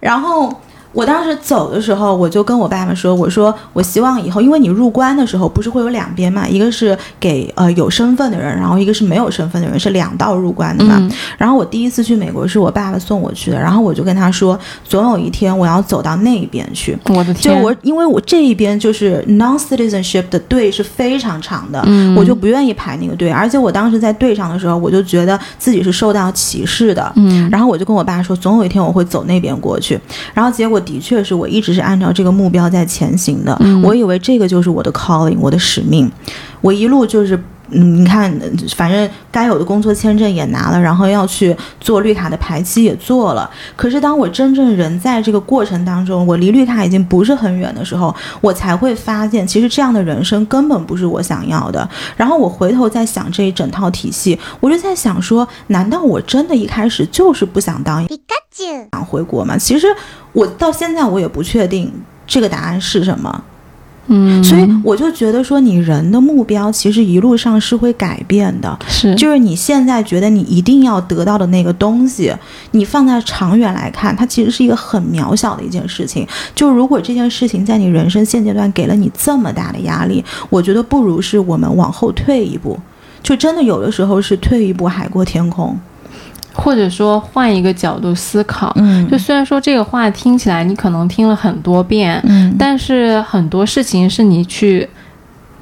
Speaker 1: 然后我当时走的时候，我就跟我爸爸说：“我说我希望以后，因为你入关的时候不是会有两边嘛，一个是给呃有身份的人，然后一个是没有身份的人，是两道入关的嘛。
Speaker 2: 嗯
Speaker 1: 然后我第一次去美国是我爸爸送我去的，然后我就跟他说，总有一天我要走到那边去。
Speaker 2: 我的天，
Speaker 1: 就我，因为我这一边就是 non-citizenship 的队是非常长的，
Speaker 2: 嗯
Speaker 1: 我就不愿意排那个队，而且我当时在队上的时候，我就觉得自己是受到歧视的，
Speaker 2: 嗯
Speaker 1: 然后我就跟我爸说，总有一天我会走那边过去。然后结果的确是我一直是按照这个目标在前行的，
Speaker 2: 嗯
Speaker 1: 我以为这个就是我的 calling，我的使命。我一路就是，嗯，你看，反正该有的工作签证也拿了，然后要去做绿卡的排期也做了。可是当我真正人在这个过程当中，我离绿卡已经不是很远的时候，我才会发现，其实这样的人生根本不是我想要的。然后我回头在想这一整套体系，我就在想说，难道我真的一开始就是不想当想回国吗？其实我到现在我也不确定这个答案是什么。
Speaker 2: 嗯，
Speaker 1: 所以我就觉得说，你人的目标其实一路上是会改变的。
Speaker 2: 是
Speaker 1: 就是你现在觉得你一定要得到的那个东西，你放在长远来看，它其实是一个很渺小的一件事情。就如果这件事情在你人生现阶段给了你这么大的压力，我觉得不如是我们往后退一步。就真的有的时候是退一步海阔天空。
Speaker 2: 或者说换一个角度思考，
Speaker 1: 嗯。
Speaker 2: 就虽然说这个话听起来你可能听了很多遍，
Speaker 1: 嗯。
Speaker 2: 但是很多事情是你去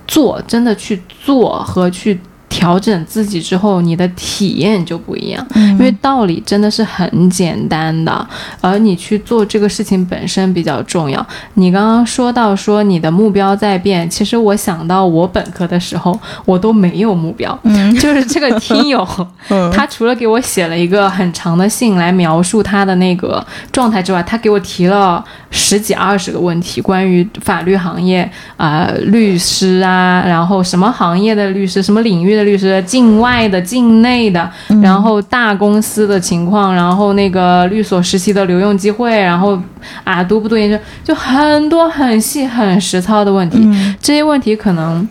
Speaker 2: 做，真的去做和去调整自己之后，你的体验就不一样。
Speaker 1: 嗯
Speaker 2: 因为道理真的是很简单的，而你去做这个事情本身比较重要。你刚刚说到说你的目标在变，其实我想到我本科的时候，我都没有目标，
Speaker 1: 嗯
Speaker 2: 就是这个听友，他除了给我写了一个很长的信来描述他的那个状态之外，他给我提了十几二十个问题，关于法律行业啊、呃律师啊，然后什么行业的律师，什么领域的律师，境外的、境内的，然后大公司的情况，然后那个律所实习的留用机会，然后啊读不读研究，就很多很细很实操的问题。
Speaker 1: 嗯
Speaker 2: 这些问题可能，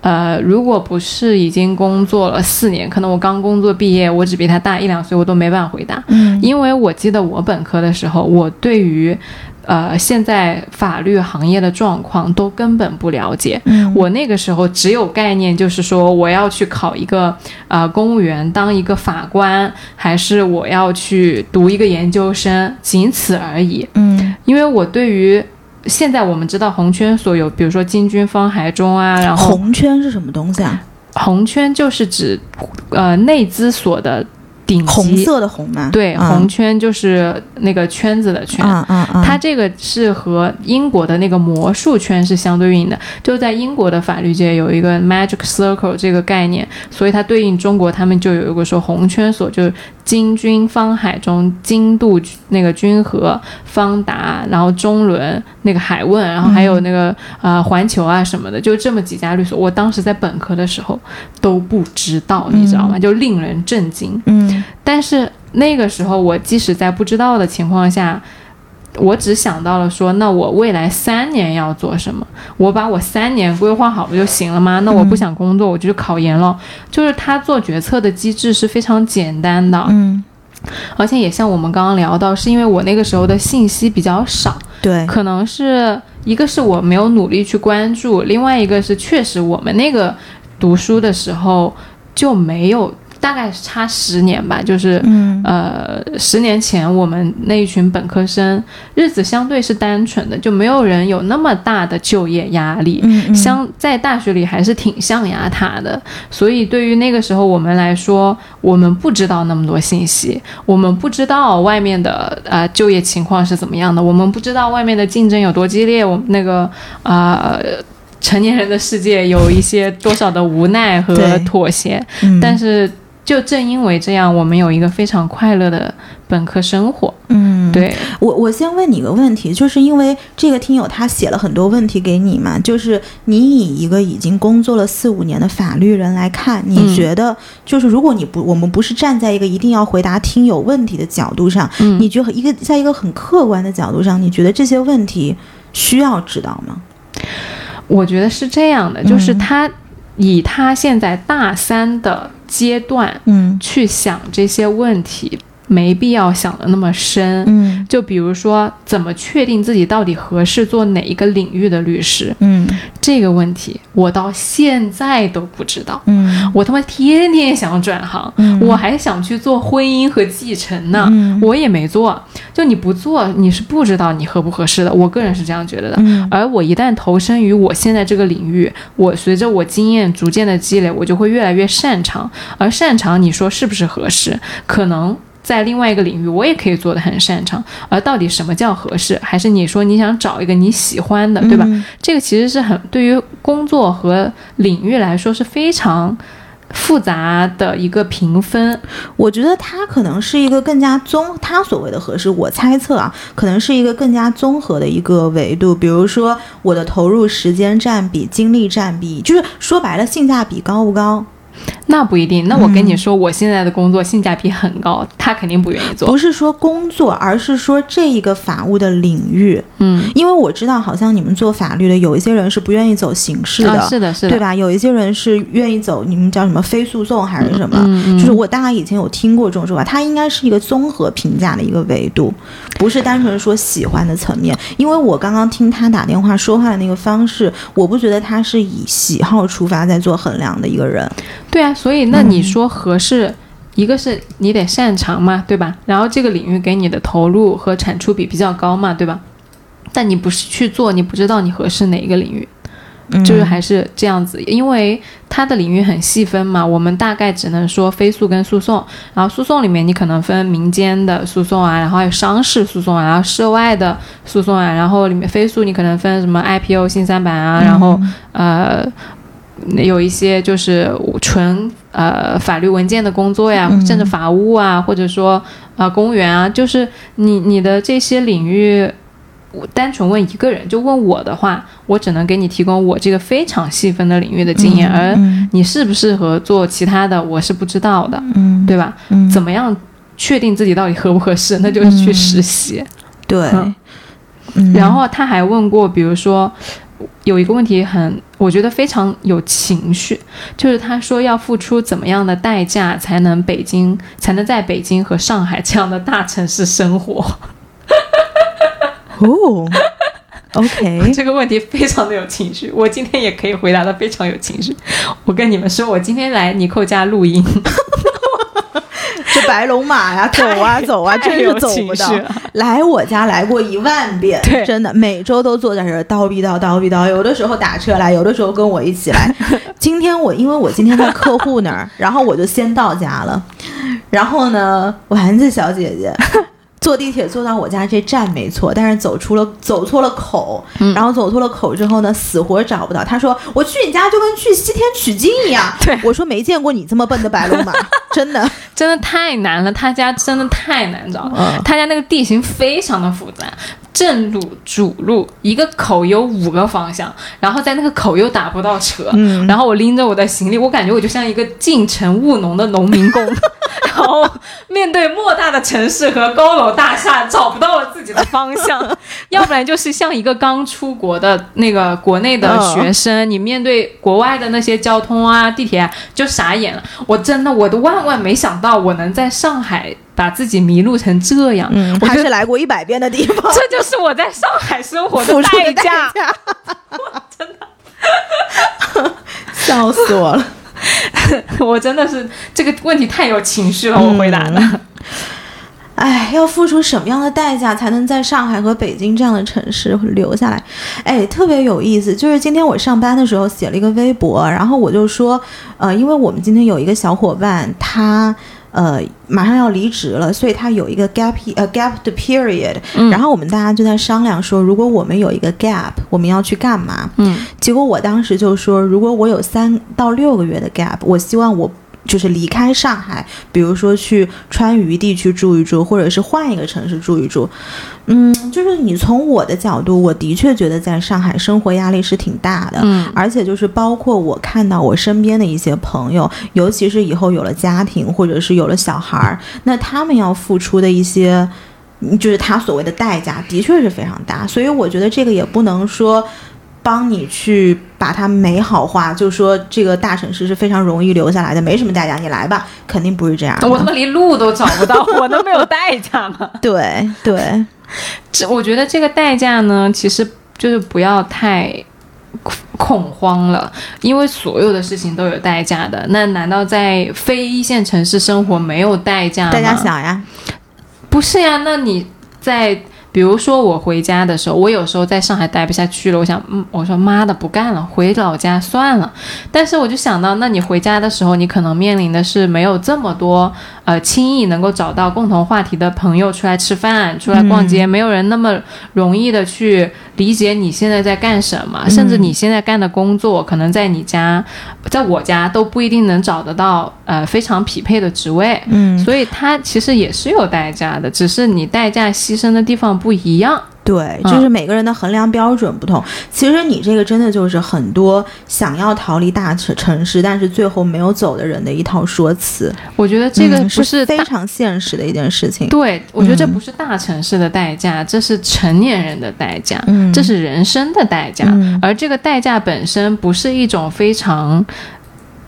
Speaker 2: 呃，如果不是已经工作了四年，可能我刚工作毕业，我只比他大一两岁，我都没办法回答。
Speaker 1: 嗯
Speaker 2: 因为我记得我本科的时候，我对于呃现在法律行业的状况都根本不了解。
Speaker 1: 嗯
Speaker 2: 我那个时候只有概念，就是说我要去考一个呃公务员，当一个法官，还是我要去读一个研究生，仅此而已。
Speaker 1: 嗯
Speaker 2: 因为我对于现在我们知道红圈所有，比如说金军方海中啊，然后
Speaker 1: 红圈是什么东西啊？
Speaker 2: 红圈就是指呃内资所的顶级
Speaker 1: 红色的红吗？
Speaker 2: 对，
Speaker 1: 嗯
Speaker 2: 红圈就是那个圈子的圈。
Speaker 1: 嗯嗯嗯，
Speaker 2: 它这个是和英国的那个魔术圈是相对应的，就在英国的法律界有一个 magic circle 这个概念，所以它对应中国，他们就有一个说红圈所，就是金军方海中、金度那个君和、方达，然后中伦那个海问，然后还有那个、呃环球啊什么的，就这么几家律所。我当时在本科的时候都不知道，你知道吗？就令人震惊。
Speaker 1: 嗯
Speaker 2: 但是那个时候，我即使在不知道的情况下，我只想到了说，那我未来三年要做什么？我把我三年规划好不就行了吗？那我不想工作，我就去考研了。就是他做决策的机制是非常简单的，
Speaker 1: 嗯，
Speaker 2: 而且也像我们刚刚聊到，是因为我那个时候的信息比较少，
Speaker 1: 对，
Speaker 2: 可能是一个是我没有努力去关注，另外一个是确实我们那个读书的时候就没有，大概是差十年吧，就是。
Speaker 1: 嗯
Speaker 2: 呃，十年前我们那一群本科生日子相对是单纯的，就没有人有那么大的就业压力。相在大学里还是挺象牙塔的，所以对于那个时候我们来说，我们不知道那么多信息，我们不知道外面的呃就业情况是怎么样的，我们不知道外面的竞争有多激烈，我们那个呃成年人的世界有一些多少的无奈和妥协，
Speaker 1: 嗯
Speaker 2: 但是就正因为这样，我们有一个非常快乐的本科生活。
Speaker 1: 嗯，
Speaker 2: 对，
Speaker 1: 我我先问你个问题，就是因为这个听友他写了很多问题给你嘛，就是你以一个已经工作了四五年的法律人来看，你
Speaker 2: 嗯
Speaker 1: 觉得就是如果你不我们不是站在一个一定要回答听友问题的角度上，
Speaker 2: 嗯
Speaker 1: 你觉得一个在一个很客观的角度上，你觉得这些问题需要知道吗？
Speaker 2: 我觉得是这样的，就是他以他现在大三的阶段
Speaker 1: 嗯。
Speaker 2: 去想这些问题，没必要想的那么深。
Speaker 1: 嗯
Speaker 2: 就比如说，怎么确定自己到底合适做哪一个领域的律师
Speaker 1: 嗯
Speaker 2: 这个问题，我到现在都不知道。
Speaker 1: 嗯
Speaker 2: 我他妈天天想转行，
Speaker 1: 嗯
Speaker 2: 我还想去做婚姻和继承呢，
Speaker 1: 嗯
Speaker 2: 我也没做。就你不做，你是不知道你合不合适的。我个人是这样觉得的。
Speaker 1: 嗯
Speaker 2: 而我一旦投身于我现在这个领域，我随着我经验逐渐的积累，我就会越来越擅长。而擅长，你说是不是合适？可能在另外一个领域，我也可以做得很擅长。而到底什么叫合适？还是你说你想找一个你喜欢的，对吧？
Speaker 1: 嗯
Speaker 2: 这个其实是很对于工作和领域来说是非常复杂的一个评分。
Speaker 1: 我觉得它可能是一个更加综，它所谓的合适，我猜测啊，可能是一个更加综合的一个维度。比如说，我的投入时间占比、精力占比，就是说白了，性价比高不高？
Speaker 2: 那不一定。那我跟你说，我现在的工作性价比很高，他肯定不愿意做。
Speaker 1: 不是说工作，而是说这一个法务的领域。
Speaker 2: 嗯，
Speaker 1: 因为我知道，好像你们做法律的有一些人是不愿意走刑事的，
Speaker 2: 啊，是的，是的，
Speaker 1: 对吧？有一些人是愿意走你们叫什么非诉讼还是什么？就是我大概以前有听过这种说法，它应该是一个综合评价的一个维度，不是单纯说喜欢的层面。因为我刚刚听他打电话说话的那个方式，我不觉得他是以喜好出发在做衡量的一个人。
Speaker 2: 对啊，所以那你说合适，一个是你得擅长嘛，对吧？然后这个领域给你的投入和产出比比较高嘛，对吧？但你不是去做，你不知道你合适哪一个领域，
Speaker 1: 嗯
Speaker 2: 就是还是这样子，因为它的领域很细分嘛，我们大概只能说非诉跟诉讼，然后诉讼里面你可能分民间的诉讼啊，然后还有商事诉讼啊，然后涉外的诉讼啊，然后里面非诉你可能分什么 IPO 新三板啊，然后呃。有一些就是纯呃法律文件的工作呀，
Speaker 1: 嗯。
Speaker 2: 甚至法务啊，或者说呃公务员啊，就是你你的这些领域，我单纯问一个人，就问我的话，我只能给你提供我这个非常细分的领域的经验，而
Speaker 1: 嗯。
Speaker 2: 你适不适合做其他的，我是不知道的，
Speaker 1: 嗯。
Speaker 2: 对吧？
Speaker 1: 嗯。
Speaker 2: 怎么样确定自己到底合不合适？那就是去实习。
Speaker 1: 对。
Speaker 2: 然后他还问过，比如说有一个问题很，我觉得非常有情绪，就是他说要付出怎么样的代价才能北京才能在北京和上海这样的大城市生活？
Speaker 1: 哦，OK，
Speaker 2: 这个问题非常的有情绪，我今天也可以回答的非常有情绪。我跟你们说，我今天来尼寇家录音，
Speaker 1: 这白龙马呀，走啊走啊，真是走不到。来我家来过一万遍，
Speaker 2: 对
Speaker 1: 真的每周都坐在这儿叨逼叨叨逼叨，有的时候打车来，有的时候跟我一起来。今天我因为我今天在客户那儿，然后我就先到家了，然后呢，丸子小姐姐。坐地铁坐到我家这站没错，但是走出了走错了口，然后走错了口之后呢，死活找不到。他说我去你家就跟去西天取经一样。
Speaker 2: 对
Speaker 1: 我说没见过你这么笨的白龙马，真的。
Speaker 2: 真的太难了，他家真的太难找。
Speaker 1: 嗯
Speaker 2: 他家那个地形非常的复杂，正路、主路一个口有五个方向，然后在那个口又打不到车，
Speaker 1: 嗯
Speaker 2: 然后我拎着我的行李，我感觉我就像一个进城务农的农民工，然后面对莫大的城市和高楼大厦，找不到我自己的方向，要不然就是像一个刚出国的那个国内的
Speaker 1: 嗯
Speaker 2: 学生，你面对国外的那些交通啊、地铁啊，就傻眼了。我真的我都万万没想到，我能在上海把自己迷路成这样。
Speaker 1: 嗯，还是来过一百遍的地方，
Speaker 2: 这就是我在上海生活
Speaker 1: 的 代
Speaker 2: 价。
Speaker 1: 价。真的，笑死我了。
Speaker 2: 我真的是这个问题太有情绪了，我回答的。
Speaker 1: 哎，要付出什么样的代价才能在上海和北京这样的城市留下来？哎，特别有意思。就是今天我上班的时候写了一个微博，然后我就说，呃，因为我们今天有一个小伙伴，他呃马上要离职了，所以他有一个 gap 呃 gap 的 period，、
Speaker 2: 嗯
Speaker 1: 然后我们大家就在商量说，如果我们有一个 gap，我们要去干嘛？
Speaker 2: 嗯，
Speaker 1: 结果我当时就说，如果我有三到六个月的 gap，我希望我就是离开上海，比如说去川渝地区住一住，或者是换一个城市住一住。嗯，就是你从我的角度，我的确觉得在上海生活压力是挺大的。
Speaker 2: 嗯
Speaker 1: 而且就是包括我看到我身边的一些朋友，尤其是以后有了家庭或者是有了小孩儿，那他们要付出的一些。嗯就是他所谓的代价，的确是非常大，所以我觉得这个也不能说帮你去把它美好化，就说这个大城市是非常容易留下来的，没什么代价，你来吧，肯定不是这样的。
Speaker 2: 我他妈连路都找不到，我都没有代价吗？
Speaker 1: 对对，
Speaker 2: 这我觉得这个代价呢，其实就是不要太恐恐慌了，因为所有的事情都有代价的。那难道在非一线城市生活没有代价吗？
Speaker 1: 大家想呀，
Speaker 2: 不是呀，那你在比如说我回家的时候，我有时候在上海待不下去了，我想，嗯，我说妈的不干了，回老家算了。但是我就想到，那你回家的时候，你可能面临的是没有这么多呃轻易能够找到共同话题的朋友出来吃饭、出来逛街，没有人那么容易的去理解你现在在干什么，甚至你现在干的工作，可能在你家，在我家都不一定能找得到呃非常匹配的职位。
Speaker 1: 嗯，
Speaker 2: 所以它其实也是有代价的，只是你代价牺牲的地方不一样。
Speaker 1: 对，
Speaker 2: 嗯
Speaker 1: 就是每个人的衡量标准不同。其实你这个真的就是很多想要逃离大城城市，但是最后没有走的人的一套说辞。
Speaker 2: 我觉得这个
Speaker 1: 嗯
Speaker 2: 不大。
Speaker 1: 是非常现实的一件事情。
Speaker 2: 对，我觉得这
Speaker 1: 嗯
Speaker 2: 不是大城市的代价，这是成年人的代价，
Speaker 1: 嗯
Speaker 2: 这是人生的代价。
Speaker 1: 嗯
Speaker 2: 而这个代价本身不是一种非常，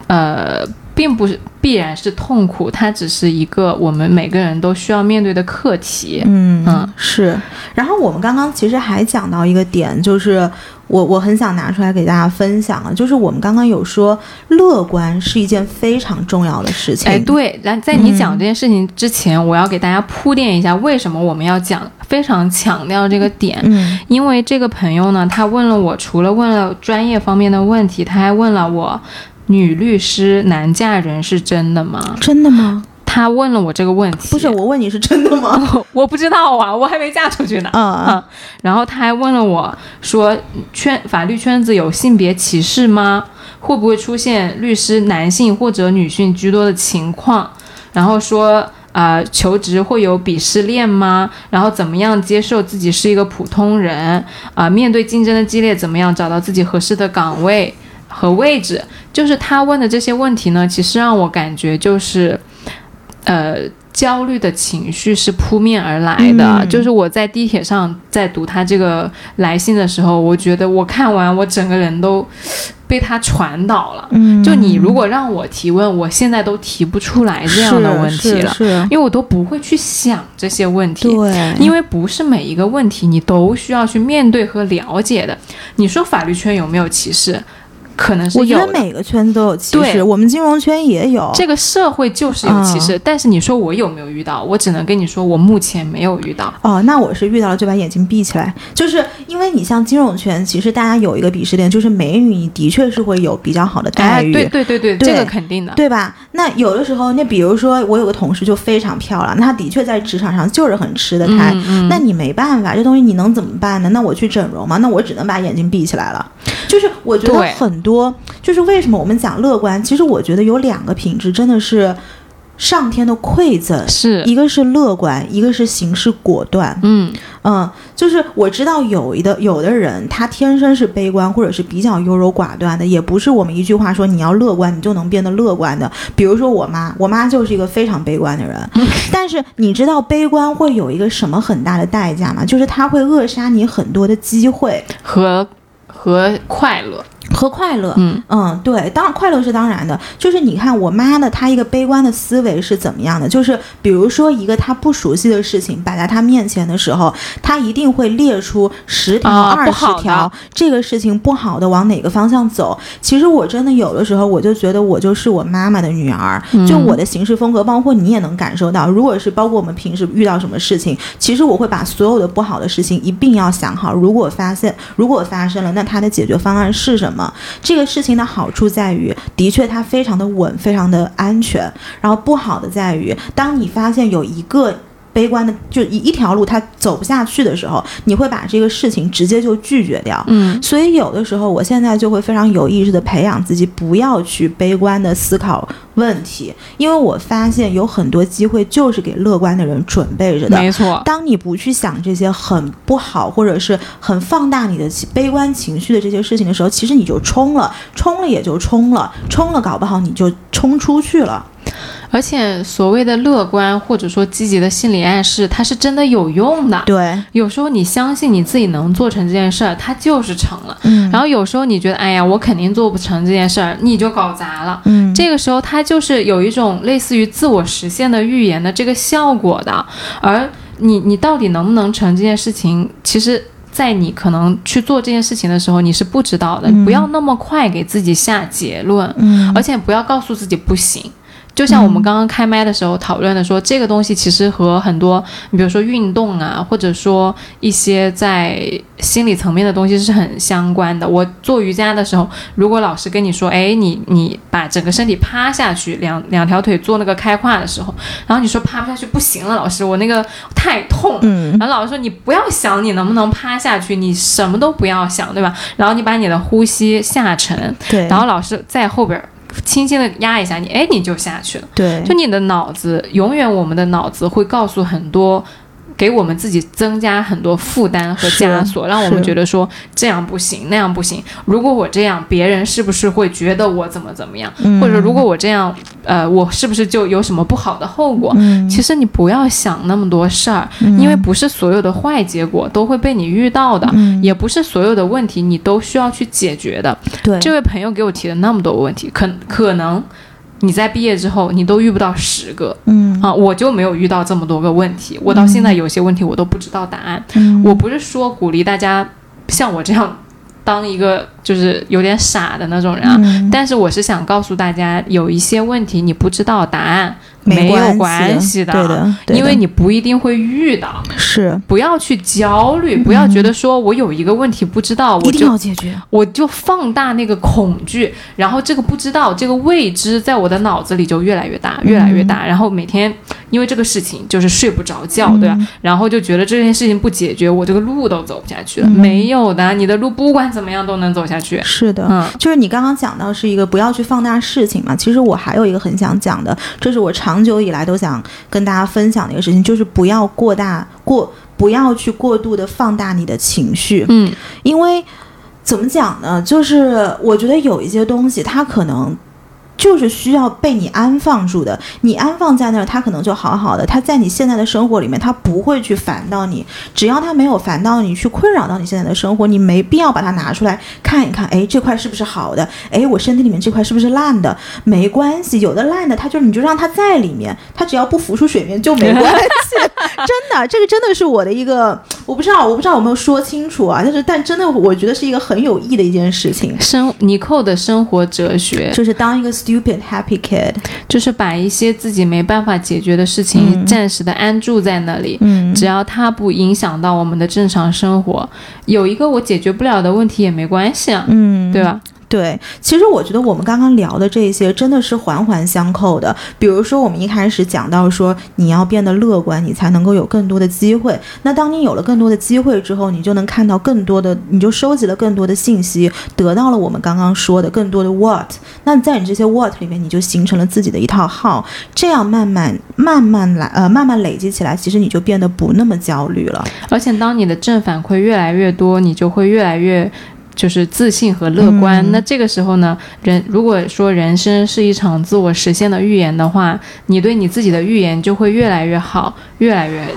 Speaker 2: 呃，并不是必然是痛苦，它只是一个我们每个人都需要面对的课题。
Speaker 1: 嗯
Speaker 2: 嗯
Speaker 1: 是。然后我们刚刚其实还讲到一个点，就是我我很想拿出来给大家分享啊，就是我们刚刚有说乐观是一件非常重要的事情。
Speaker 2: 哎，对，然在你讲这件事情之前，我要给大家铺垫一下，为什么我们要讲，非常强调这个点。
Speaker 1: 嗯
Speaker 2: 因为这个朋友呢，他问了我，除了问了专业方面的问题，他还问了我，女律师难嫁人是真的吗？
Speaker 1: 真的吗？
Speaker 2: 他问了我这个问题，
Speaker 1: 不是，我问你是真的吗？
Speaker 2: 我不知道啊，我还没嫁出去呢。
Speaker 1: 啊
Speaker 2: 嗯，然后他还问了我说，圈法律圈子有性别歧视吗？会不会出现律师男性或者女性居多的情况？然后说。啊、求职会有鄙视链吗？然后怎么样接受自己是一个普通人？啊、面对竞争的激烈，怎么样找到自己合适的岗位和位置？就是他问的这些问题呢，其实让我感觉就是，呃，焦虑的情绪是扑面而来的。
Speaker 1: 嗯
Speaker 2: 就是我在地铁上在读他这个来信的时候，我觉得我看完我整个人都被他传导了。
Speaker 1: 嗯
Speaker 2: 就你如果让我提问，我现在都提不出来这样的问题了，
Speaker 1: 是是
Speaker 2: 因为我都不会去想这些问题。
Speaker 1: 对，
Speaker 2: 因为不是每一个问题你都需要去面对和了解的。你说法律圈有没有歧视？可能是
Speaker 1: 我觉得。每个圈子都有歧视，我们金融圈也有。
Speaker 2: 这个社会就是有歧视，但是你说我有没有遇到？我只能跟你说，我目前没有遇到。
Speaker 1: 哦，那我是遇到了就把眼睛闭起来，就是因为你像金融圈，其实大家有一个鄙视链，就是美女你的确是会有比较好的待
Speaker 2: 哎，
Speaker 1: 遇，
Speaker 2: 对对对对，
Speaker 1: 对
Speaker 2: 这个肯定的。
Speaker 1: 对吧？那有的时候，那比如说我有个同事就非常漂亮，那她的确在职场上就是很吃得开，
Speaker 2: 嗯嗯
Speaker 1: 那你没办法，这东西你能怎么办呢？那我去整容吗？那我只能把眼睛闭起来了。就是我觉得很多，就是为什么我们讲乐观，其实我觉得有两个品质真的是上天的馈赠，
Speaker 2: 是，
Speaker 1: 一个是乐观，一个是行事果断。
Speaker 2: 嗯
Speaker 1: 嗯，就是我知道有一的有的人他天生是悲观或者是比较优柔寡断的，也不是我们一句话说你要乐观你就能变得乐观的。比如说我妈，我妈就是一个非常悲观的人，但是你知道悲观会有一个什么很大的代价吗？就是它会扼杀你很多的机会
Speaker 2: 和和快乐。
Speaker 1: 和快乐。
Speaker 2: 嗯
Speaker 1: 嗯，对，当然快乐是当然的。就是你看我妈的，她一个悲观的思维是怎么样的？就是比如说一个她不熟悉的事情摆在她面前的时候，她一定会列出十条、
Speaker 2: 啊
Speaker 1: 二十条，这个事情不好的往哪个方向走。其实我真的有的时候我就觉得我就是我妈妈的女儿，就我的行事风格，包括你也能感受到。如果是包括我们平时遇到什么事情，其实我会把所有的不好的事情一并要想好，如果发现如果发生了，那它的解决方案是什么？这个事情的好处在于，的确它非常的稳，非常的安全。然后不好的在于，当你发现有一个。悲观的，就一一条路他走不下去的时候，你会把这个事情直接就拒绝掉。
Speaker 2: 嗯
Speaker 1: 所以有的时候，我现在就会非常有意识的培养自己，不要去悲观的思考问题，因为我发现有很多机会就是给乐观的人准备着的。
Speaker 2: 没错。
Speaker 1: 当你不去想这些很不好或者是很放大你的情悲观情绪的这些事情的时候，其实你就冲了，冲了也就冲了，冲了搞不好你就冲出去了。
Speaker 2: 而且所谓的乐观或者说积极的心理暗示，它是真的有用的。
Speaker 1: 对，
Speaker 2: 有时候你相信你自己能做成这件事儿，它就是成了。
Speaker 1: 嗯
Speaker 2: 然后有时候你觉得，哎呀，我肯定做不成这件事儿，你就搞砸了。
Speaker 1: 嗯，
Speaker 2: 这个时候，它就是有一种类似于自我实现的预言的这个效果的。而你，你到底能不能成这件事情，其实。在你可能去做这件事情的时候，你是不知道的。
Speaker 1: 嗯
Speaker 2: 不要那么快给自己下结论，
Speaker 1: 嗯
Speaker 2: 而且不要告诉自己不行。就像我们刚刚开麦的时候讨论的说，这个东西其实和很多，你比如说运动啊，或者说一些在心理层面的东西是很相关的。我做瑜伽的时候，如果老师跟你说，哎，你你把整个身体趴下去，两两条腿做那个开胯的时候，然后你说趴不下去，不行了，老师，我那个太痛。
Speaker 1: 嗯
Speaker 2: 然后老师说你不要想你能不能趴下去，你什么都不要想，对吧？然后你把你的呼吸下沉，
Speaker 1: 对，
Speaker 2: 然后老师在后边儿轻轻的压一下你，哎，你就下去了。
Speaker 1: 对，
Speaker 2: 就你的脑子，永远我们的脑子会告诉很多。给我们自己增加很多负担和枷锁，让我们觉得说这样不行，那样不行。如果我这样，别人是不是会觉得我怎么怎么样？
Speaker 1: 嗯
Speaker 2: 或者如果我这样，呃，我是不是就有什么不好的后果？
Speaker 1: 嗯
Speaker 2: 其实你不要想那么多事儿，因为不是所有的坏结果都会被你遇到的，
Speaker 1: 嗯
Speaker 2: 也不是所有的问题你都需要去解决的。
Speaker 1: 对
Speaker 2: 这位朋友给我提了那么多问题，可可能你在毕业之后你都遇不到十个
Speaker 1: 嗯。
Speaker 2: 啊，我就没有遇到这么多个问题，我到现在有些问题我都不知道答案。
Speaker 1: 嗯。
Speaker 2: 我不是说鼓励大家像我这样当一个就是有点傻的那种人啊，
Speaker 1: 嗯。
Speaker 2: 但是我是想告诉大家，有一些问题你不知道答案
Speaker 1: 没
Speaker 2: 有
Speaker 1: 关
Speaker 2: 关系
Speaker 1: 对的，对的
Speaker 2: 因为你不一定会遇到。
Speaker 1: 是
Speaker 2: 不要去焦虑，不要觉得说我有一个问题不知道，
Speaker 1: 一定
Speaker 2: 就
Speaker 1: 要解决。
Speaker 2: 我就放大那个恐惧，然后这个不知道，这个未知在我的脑子里就越来越大，越来越大，然后每天因为这个事情就是睡不着觉，对吧？然后就觉得这件事情不解决，我这个路都走不下去了。没有的，你的路不管怎么样都能走下去。
Speaker 1: 是的，
Speaker 2: 嗯
Speaker 1: 就是你刚刚讲到是一个不要去放大事情嘛。其实我还有一个很想讲的，这是我长久以来都想跟大家分享的一个事情，就是不要过大过，不要去过度的放大你的情绪，
Speaker 2: 嗯
Speaker 1: 因为怎么讲呢？就是我觉得有一些东西它可能。就是需要被你安放住的。你安放在那儿，他可能就好好的。他在你现在的生活里面，他不会去烦到你。只要他没有烦到你，去困扰到你现在的生活，你没必要把它拿出来看一看。哎，这块是不是好的？哎，我身体里面这块是不是烂的？没关系，有的烂的，它就是你就让它在里面，它只要不浮出水面就没关系。真的，这个真的是我的一个，我不知道，我不知道有没有说清楚啊。但是，但真的，我觉得是一个很有益的一件事情。
Speaker 2: 生尼寇的生活哲学
Speaker 1: 就是当一个 stupid happy kid，
Speaker 2: 就是把一些自己没办法解决的事情
Speaker 1: 嗯。
Speaker 2: 暂时的安住在那里，
Speaker 1: 嗯。
Speaker 2: 只要它不影响到我们的正常生活，有一个我解决不了的问题也没关系啊，
Speaker 1: 嗯，
Speaker 2: 对吧？
Speaker 1: 对，其实我觉得我们刚刚聊的这些真的是环环相扣的。比如说，我们一开始讲到说，你要变得乐观，你才能够有更多的机会。那当你有了更多的机会之后，你就能看到更多的，你就收集了更多的信息，得到了我们刚刚说的更多的 what。那在你这些 what 里面，你就形成了自己的一套 how，这样慢慢慢慢来，呃，慢慢累积起来，其实你就变得不那么焦虑了。
Speaker 2: 而且当你的正反馈越来越多，你就会越来越。就是自信和乐观。
Speaker 1: 嗯
Speaker 2: 那这个时候呢，人如果说人生是一场自我实现的预言的话，你对你自己的预言就会越来越好，越来越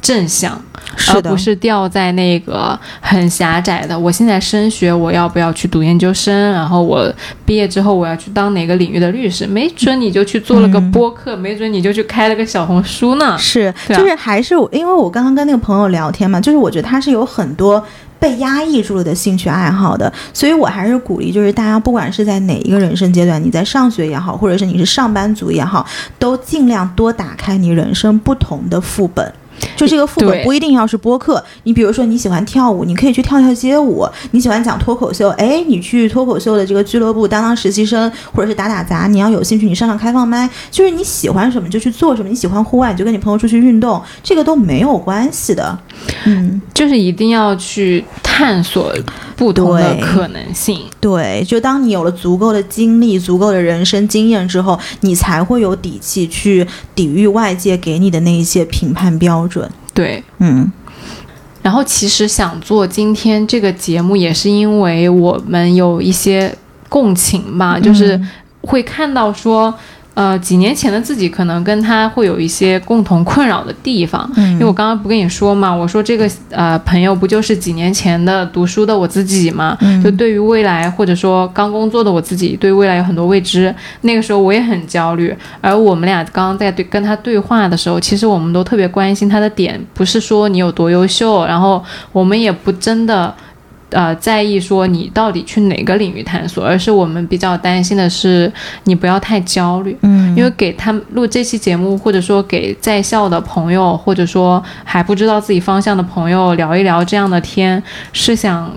Speaker 2: 正向，而不是掉在那个很狭窄的。我现在升学，我要不要去读研究生？然后我毕业之后我要去当哪个领域的律师？没准你就去做了个
Speaker 1: 嗯
Speaker 2: 播客，没准你就去开了个小红书呢。
Speaker 1: 是，
Speaker 2: 啊
Speaker 1: 就是还是我因为我刚刚跟那个朋友聊天嘛，就是我觉得他是有很多被压抑住了的兴趣爱好的，所以我还是鼓励，就是大家不管是在哪一个人生阶段，你在上学也好，或者是你是上班族也好，都尽量多打开你人生不同的副本。就这个副本不一定要是播客，你比如说你喜欢跳舞，你可以去跳跳街舞；你喜欢讲脱口秀，哎，你去脱口秀的这个俱乐部当当实习生，或者是打打杂。你要有兴趣，你上上开放麦，就是你喜欢什么就去做什么。你喜欢户外，你就跟你朋友出去运动，这个都没有关系的。嗯，
Speaker 2: 就是一定要去探索不同的可能性。
Speaker 1: 对，就当你有了足够的经历、足够的人生经验之后，你才会有底气去抵御外界给你的那一些评判标准。
Speaker 2: 对，
Speaker 1: 嗯
Speaker 2: 然后其实想做今天这个节目，也是因为我们有一些共情吧，就是会看到说。呃，几年前的自己可能跟他会有一些共同困扰的地方，
Speaker 1: 嗯
Speaker 2: 因为我刚刚不跟你说嘛，我说这个呃朋友不就是几年前的读书的我自己嘛，
Speaker 1: 嗯
Speaker 2: 就对于未来或者说刚工作的我自己，对未来有很多未知，那个时候我也很焦虑。而我们俩刚刚在对跟他对话的时候，其实我们都特别关心他的点，不是说你有多优秀，然后我们也不真的。呃，在意说你到底去哪个领域探索，而是我们比较担心的是你不要太焦虑，
Speaker 1: 嗯。
Speaker 2: 因为给他们录这期节目，或者说给在校的朋友，或者说还不知道自己方向的朋友聊一聊这样的天，是想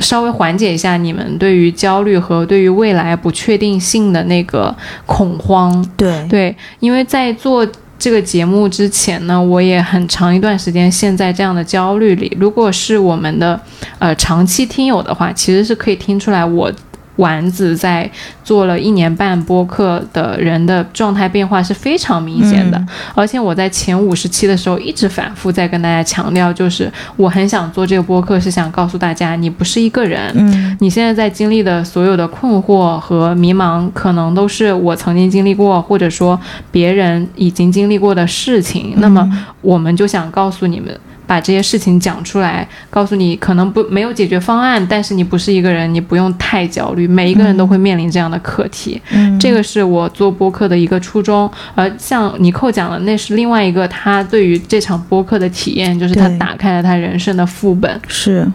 Speaker 2: 稍微缓解一下你们对于焦虑和对于未来不确定性的那个恐慌。
Speaker 1: 对。
Speaker 2: 对，因为在做这个节目之前呢，我也很长一段时间陷在这样的焦虑里。如果是我们的呃长期听友的话，其实是可以听出来我。丸子在做了一年半播客的人的状态变化是非常明显的，
Speaker 1: 嗯
Speaker 2: 而且我在前五十期的时候一直反复在跟大家强调，就是我很想做这个播客，是想告诉大家，你不是一个人，
Speaker 1: 嗯
Speaker 2: 你现在在经历的所有的困惑和迷茫，可能都是我曾经经历过，或者说别人已经经历过的事情。那么，我们就想告诉你们，把这些事情讲出来，告诉你可能不没有解决方案，但是你不是一个人，你不用太焦虑，每一个人都会面临这样的课题。
Speaker 1: 嗯
Speaker 2: 这个是我做播客的一个初衷。而像尼寇讲的，那是另外一个他对于这场播客的体验，就是他打开了他人生的副本。
Speaker 1: 是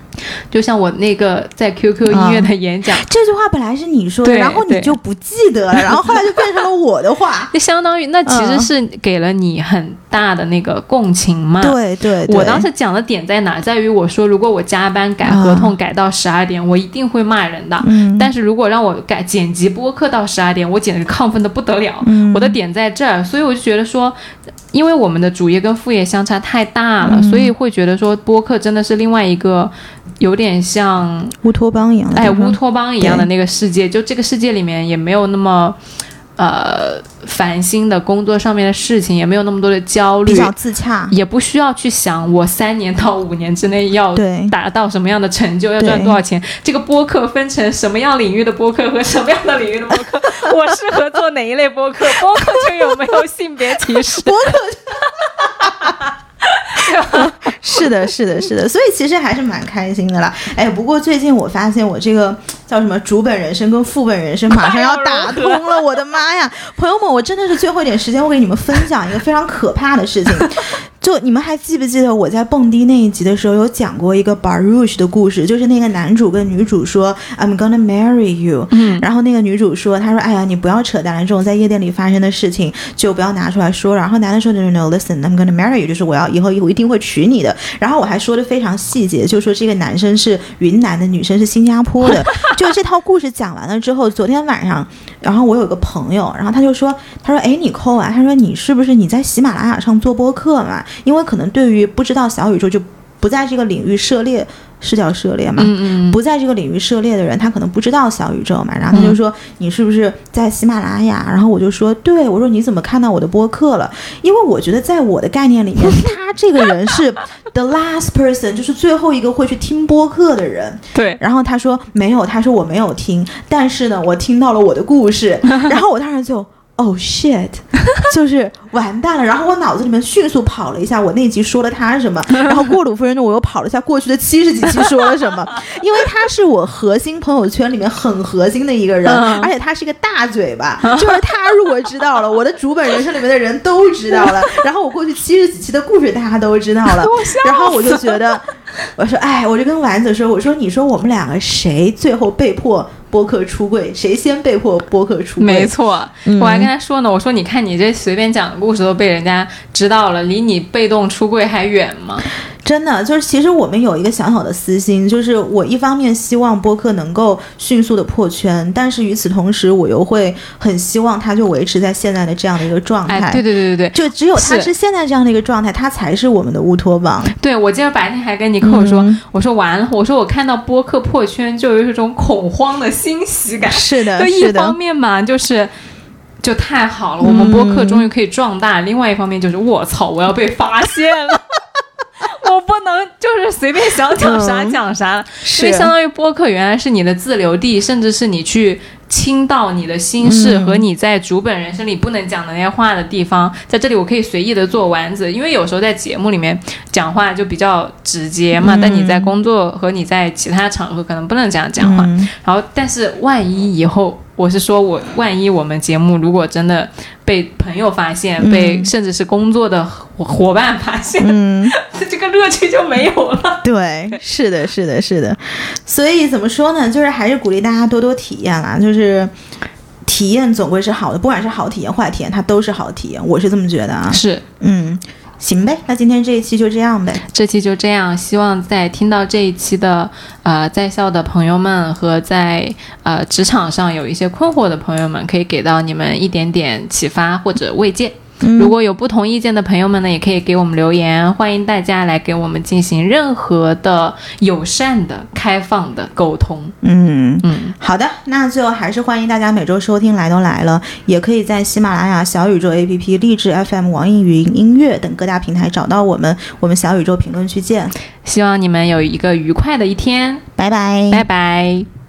Speaker 2: 就像我那个在 QQ 音乐的演讲。
Speaker 1: 这句话本来是你说的，然后你就不记得了，然后后来就变成了我的话。
Speaker 2: 就相当于那其实
Speaker 1: 嗯
Speaker 2: 是给了你很大的那个共情嘛。
Speaker 1: 对对对，
Speaker 2: 我当时讲的点在哪？在于我说，如果我加班改合同改到十二点，我一定会骂人的。
Speaker 1: 嗯
Speaker 2: 但是如果让我改剪辑播客到十二点，我简直亢奋的不得了。
Speaker 1: 嗯
Speaker 2: 我的点在这儿，所以我就觉得说，因为我们的主业跟副业相差太大了，
Speaker 1: 嗯
Speaker 2: 所以会觉得说播客真的是另外一个有点像
Speaker 1: 乌托邦一样
Speaker 2: 哎，乌托邦一样的那个世界，就这个世界里面也没有那么。呃烦心的工作上面的事情，也没有那么多的焦虑
Speaker 1: 比，较自洽。
Speaker 2: 也不需要去想我三年到五年之内要达到什么样的成就，要赚多少钱。这个播客分成什么样领域的播客和什么样的领域的播客，我适合做哪一类播客，播客就有没有性别歧视。
Speaker 1: 播客。是的，是的，是的，所以其实还是蛮开心的啦。哎，不过最近我发现我这个叫什么主本人生跟副本人生马上要打通了，我的妈呀！朋友们，我真的是最后一点时间，我给你们分享一个非常可怕的事情。就你们还记不记得我在蹦迪那一集的时候有讲过一个 Baruch 的故事，就是那个男主跟女主说 I'm gonna marry you，嗯，然后那个女主说，她说哎呀你不要扯淡了，这种在夜店里发生的事情就不要拿出来说。然后男的说 No no listen，I'm gonna marry you，就是我要以后我一定会娶你的。然后我还说的非常细节，就说这个男生是云南的，女生是新加坡的。就这套故事讲完了之后，昨天晚上，然后我有个朋友，然后他就说，他说哎你扣啊，他说你是不是你在喜马拉雅上做播客嘛？因为可能对于不知道小宇宙就不在这个领域涉猎，是叫涉猎嘛？
Speaker 2: 嗯嗯，
Speaker 1: 不在这个领域涉猎的人，他可能不知道小宇宙嘛。然后他就说：“你是不是在喜马拉雅？”然后我就说：“对。”我说：“你怎么看到我的播客了？”因为我觉得在我的概念里面，他这个人是 the last person，就是最后一个会去听播客的人。
Speaker 2: 对，
Speaker 1: 然后他说没有，他说我没有听，但是呢，我听到了我的故事。然后我当时就。Oh shit！就是完蛋了。然后我脑子里面迅速跑了一下我那集说了他什么，然后过鲁夫人呢，我又跑了一下过去的七十几期说了什么，因为他是我核心朋友圈里面很核心的一个人，
Speaker 2: 嗯。
Speaker 1: 而且他是一个大嘴巴，就是他如果知道了，我的主本人生里面的人都知道了，然后我过去七十几期的故事大家都知道了，然后我就觉得，我说哎，我就跟丸子说，我说你说我们两个谁最后被迫播客出柜，谁先被迫播客出柜？
Speaker 2: 没错，
Speaker 1: 嗯。
Speaker 2: 我还跟他说呢，我说你看你这随便讲的故事都被人家知道了，离你被动出柜还远吗？
Speaker 1: 真的就是，其实我们有一个小小的私心，就是我一方面希望播客能够迅速的破圈，但是与此同时，我又会很希望它就维持在现在的这样的一个状态。
Speaker 2: 哎，对对对对对，
Speaker 1: 就只有它
Speaker 2: 是
Speaker 1: 是现在这样的一个状态，它才是我们的乌托邦。
Speaker 2: 对我今天白天还跟尼克说，
Speaker 1: 嗯
Speaker 2: 我说完了，我说我看到播客破圈就有一种恐慌的欣喜感。
Speaker 1: 是的，
Speaker 2: 就一，方面嘛，就是就太好了，我们播客终于可以壮大；另外一方面就是我操，我要被发现了。我不能就是随便想讲啥
Speaker 1: 嗯。
Speaker 2: 讲啥。因为相当于播客原来是你的自留地，甚至是你去倾倒你的心事
Speaker 1: 嗯。
Speaker 2: 和你在主本人生里不能讲的那些话的地方，在这里我可以随意的做丸子，因为有时候在节目里面讲话就比较直接嘛，但你在工作和你在其他场合可能不能这样讲话，
Speaker 1: 嗯
Speaker 2: 然后但是万一以后。我是说，我万一我们节目如果真的被朋友发现，被甚至是工作的伙伙伴发现，
Speaker 1: 嗯，
Speaker 2: 这个乐趣就没有了。
Speaker 1: 对，是的，是的，是的。所以怎么说呢？就是还是鼓励大家多多体验啦，就是。体验总归是好的，不管是好体验、坏体验，它都是好体验。我是这么觉得啊。
Speaker 2: 是，
Speaker 1: 嗯，行呗，那今天这一期就这样呗。
Speaker 2: 这期就这样。希望在听到这一期的呃在校的朋友们和在呃职场上有一些困惑的朋友们，可以给到你们一点点启发或者慰藉。如果有不同意见的朋友们呢，也可以给我们留言，欢迎大家来给我们进行任何的友善的、开放的沟通。
Speaker 1: 嗯，
Speaker 2: 嗯，
Speaker 1: 好的，那最后还是欢迎大家每周收听《来都来了》，也可以在喜马拉雅、小宇宙 APP、励志 FM、网易云音乐等各大平台找到我们。我们小宇宙评论区见，
Speaker 2: 希望你们有一个愉快的一天，
Speaker 1: 拜拜，
Speaker 2: 拜拜。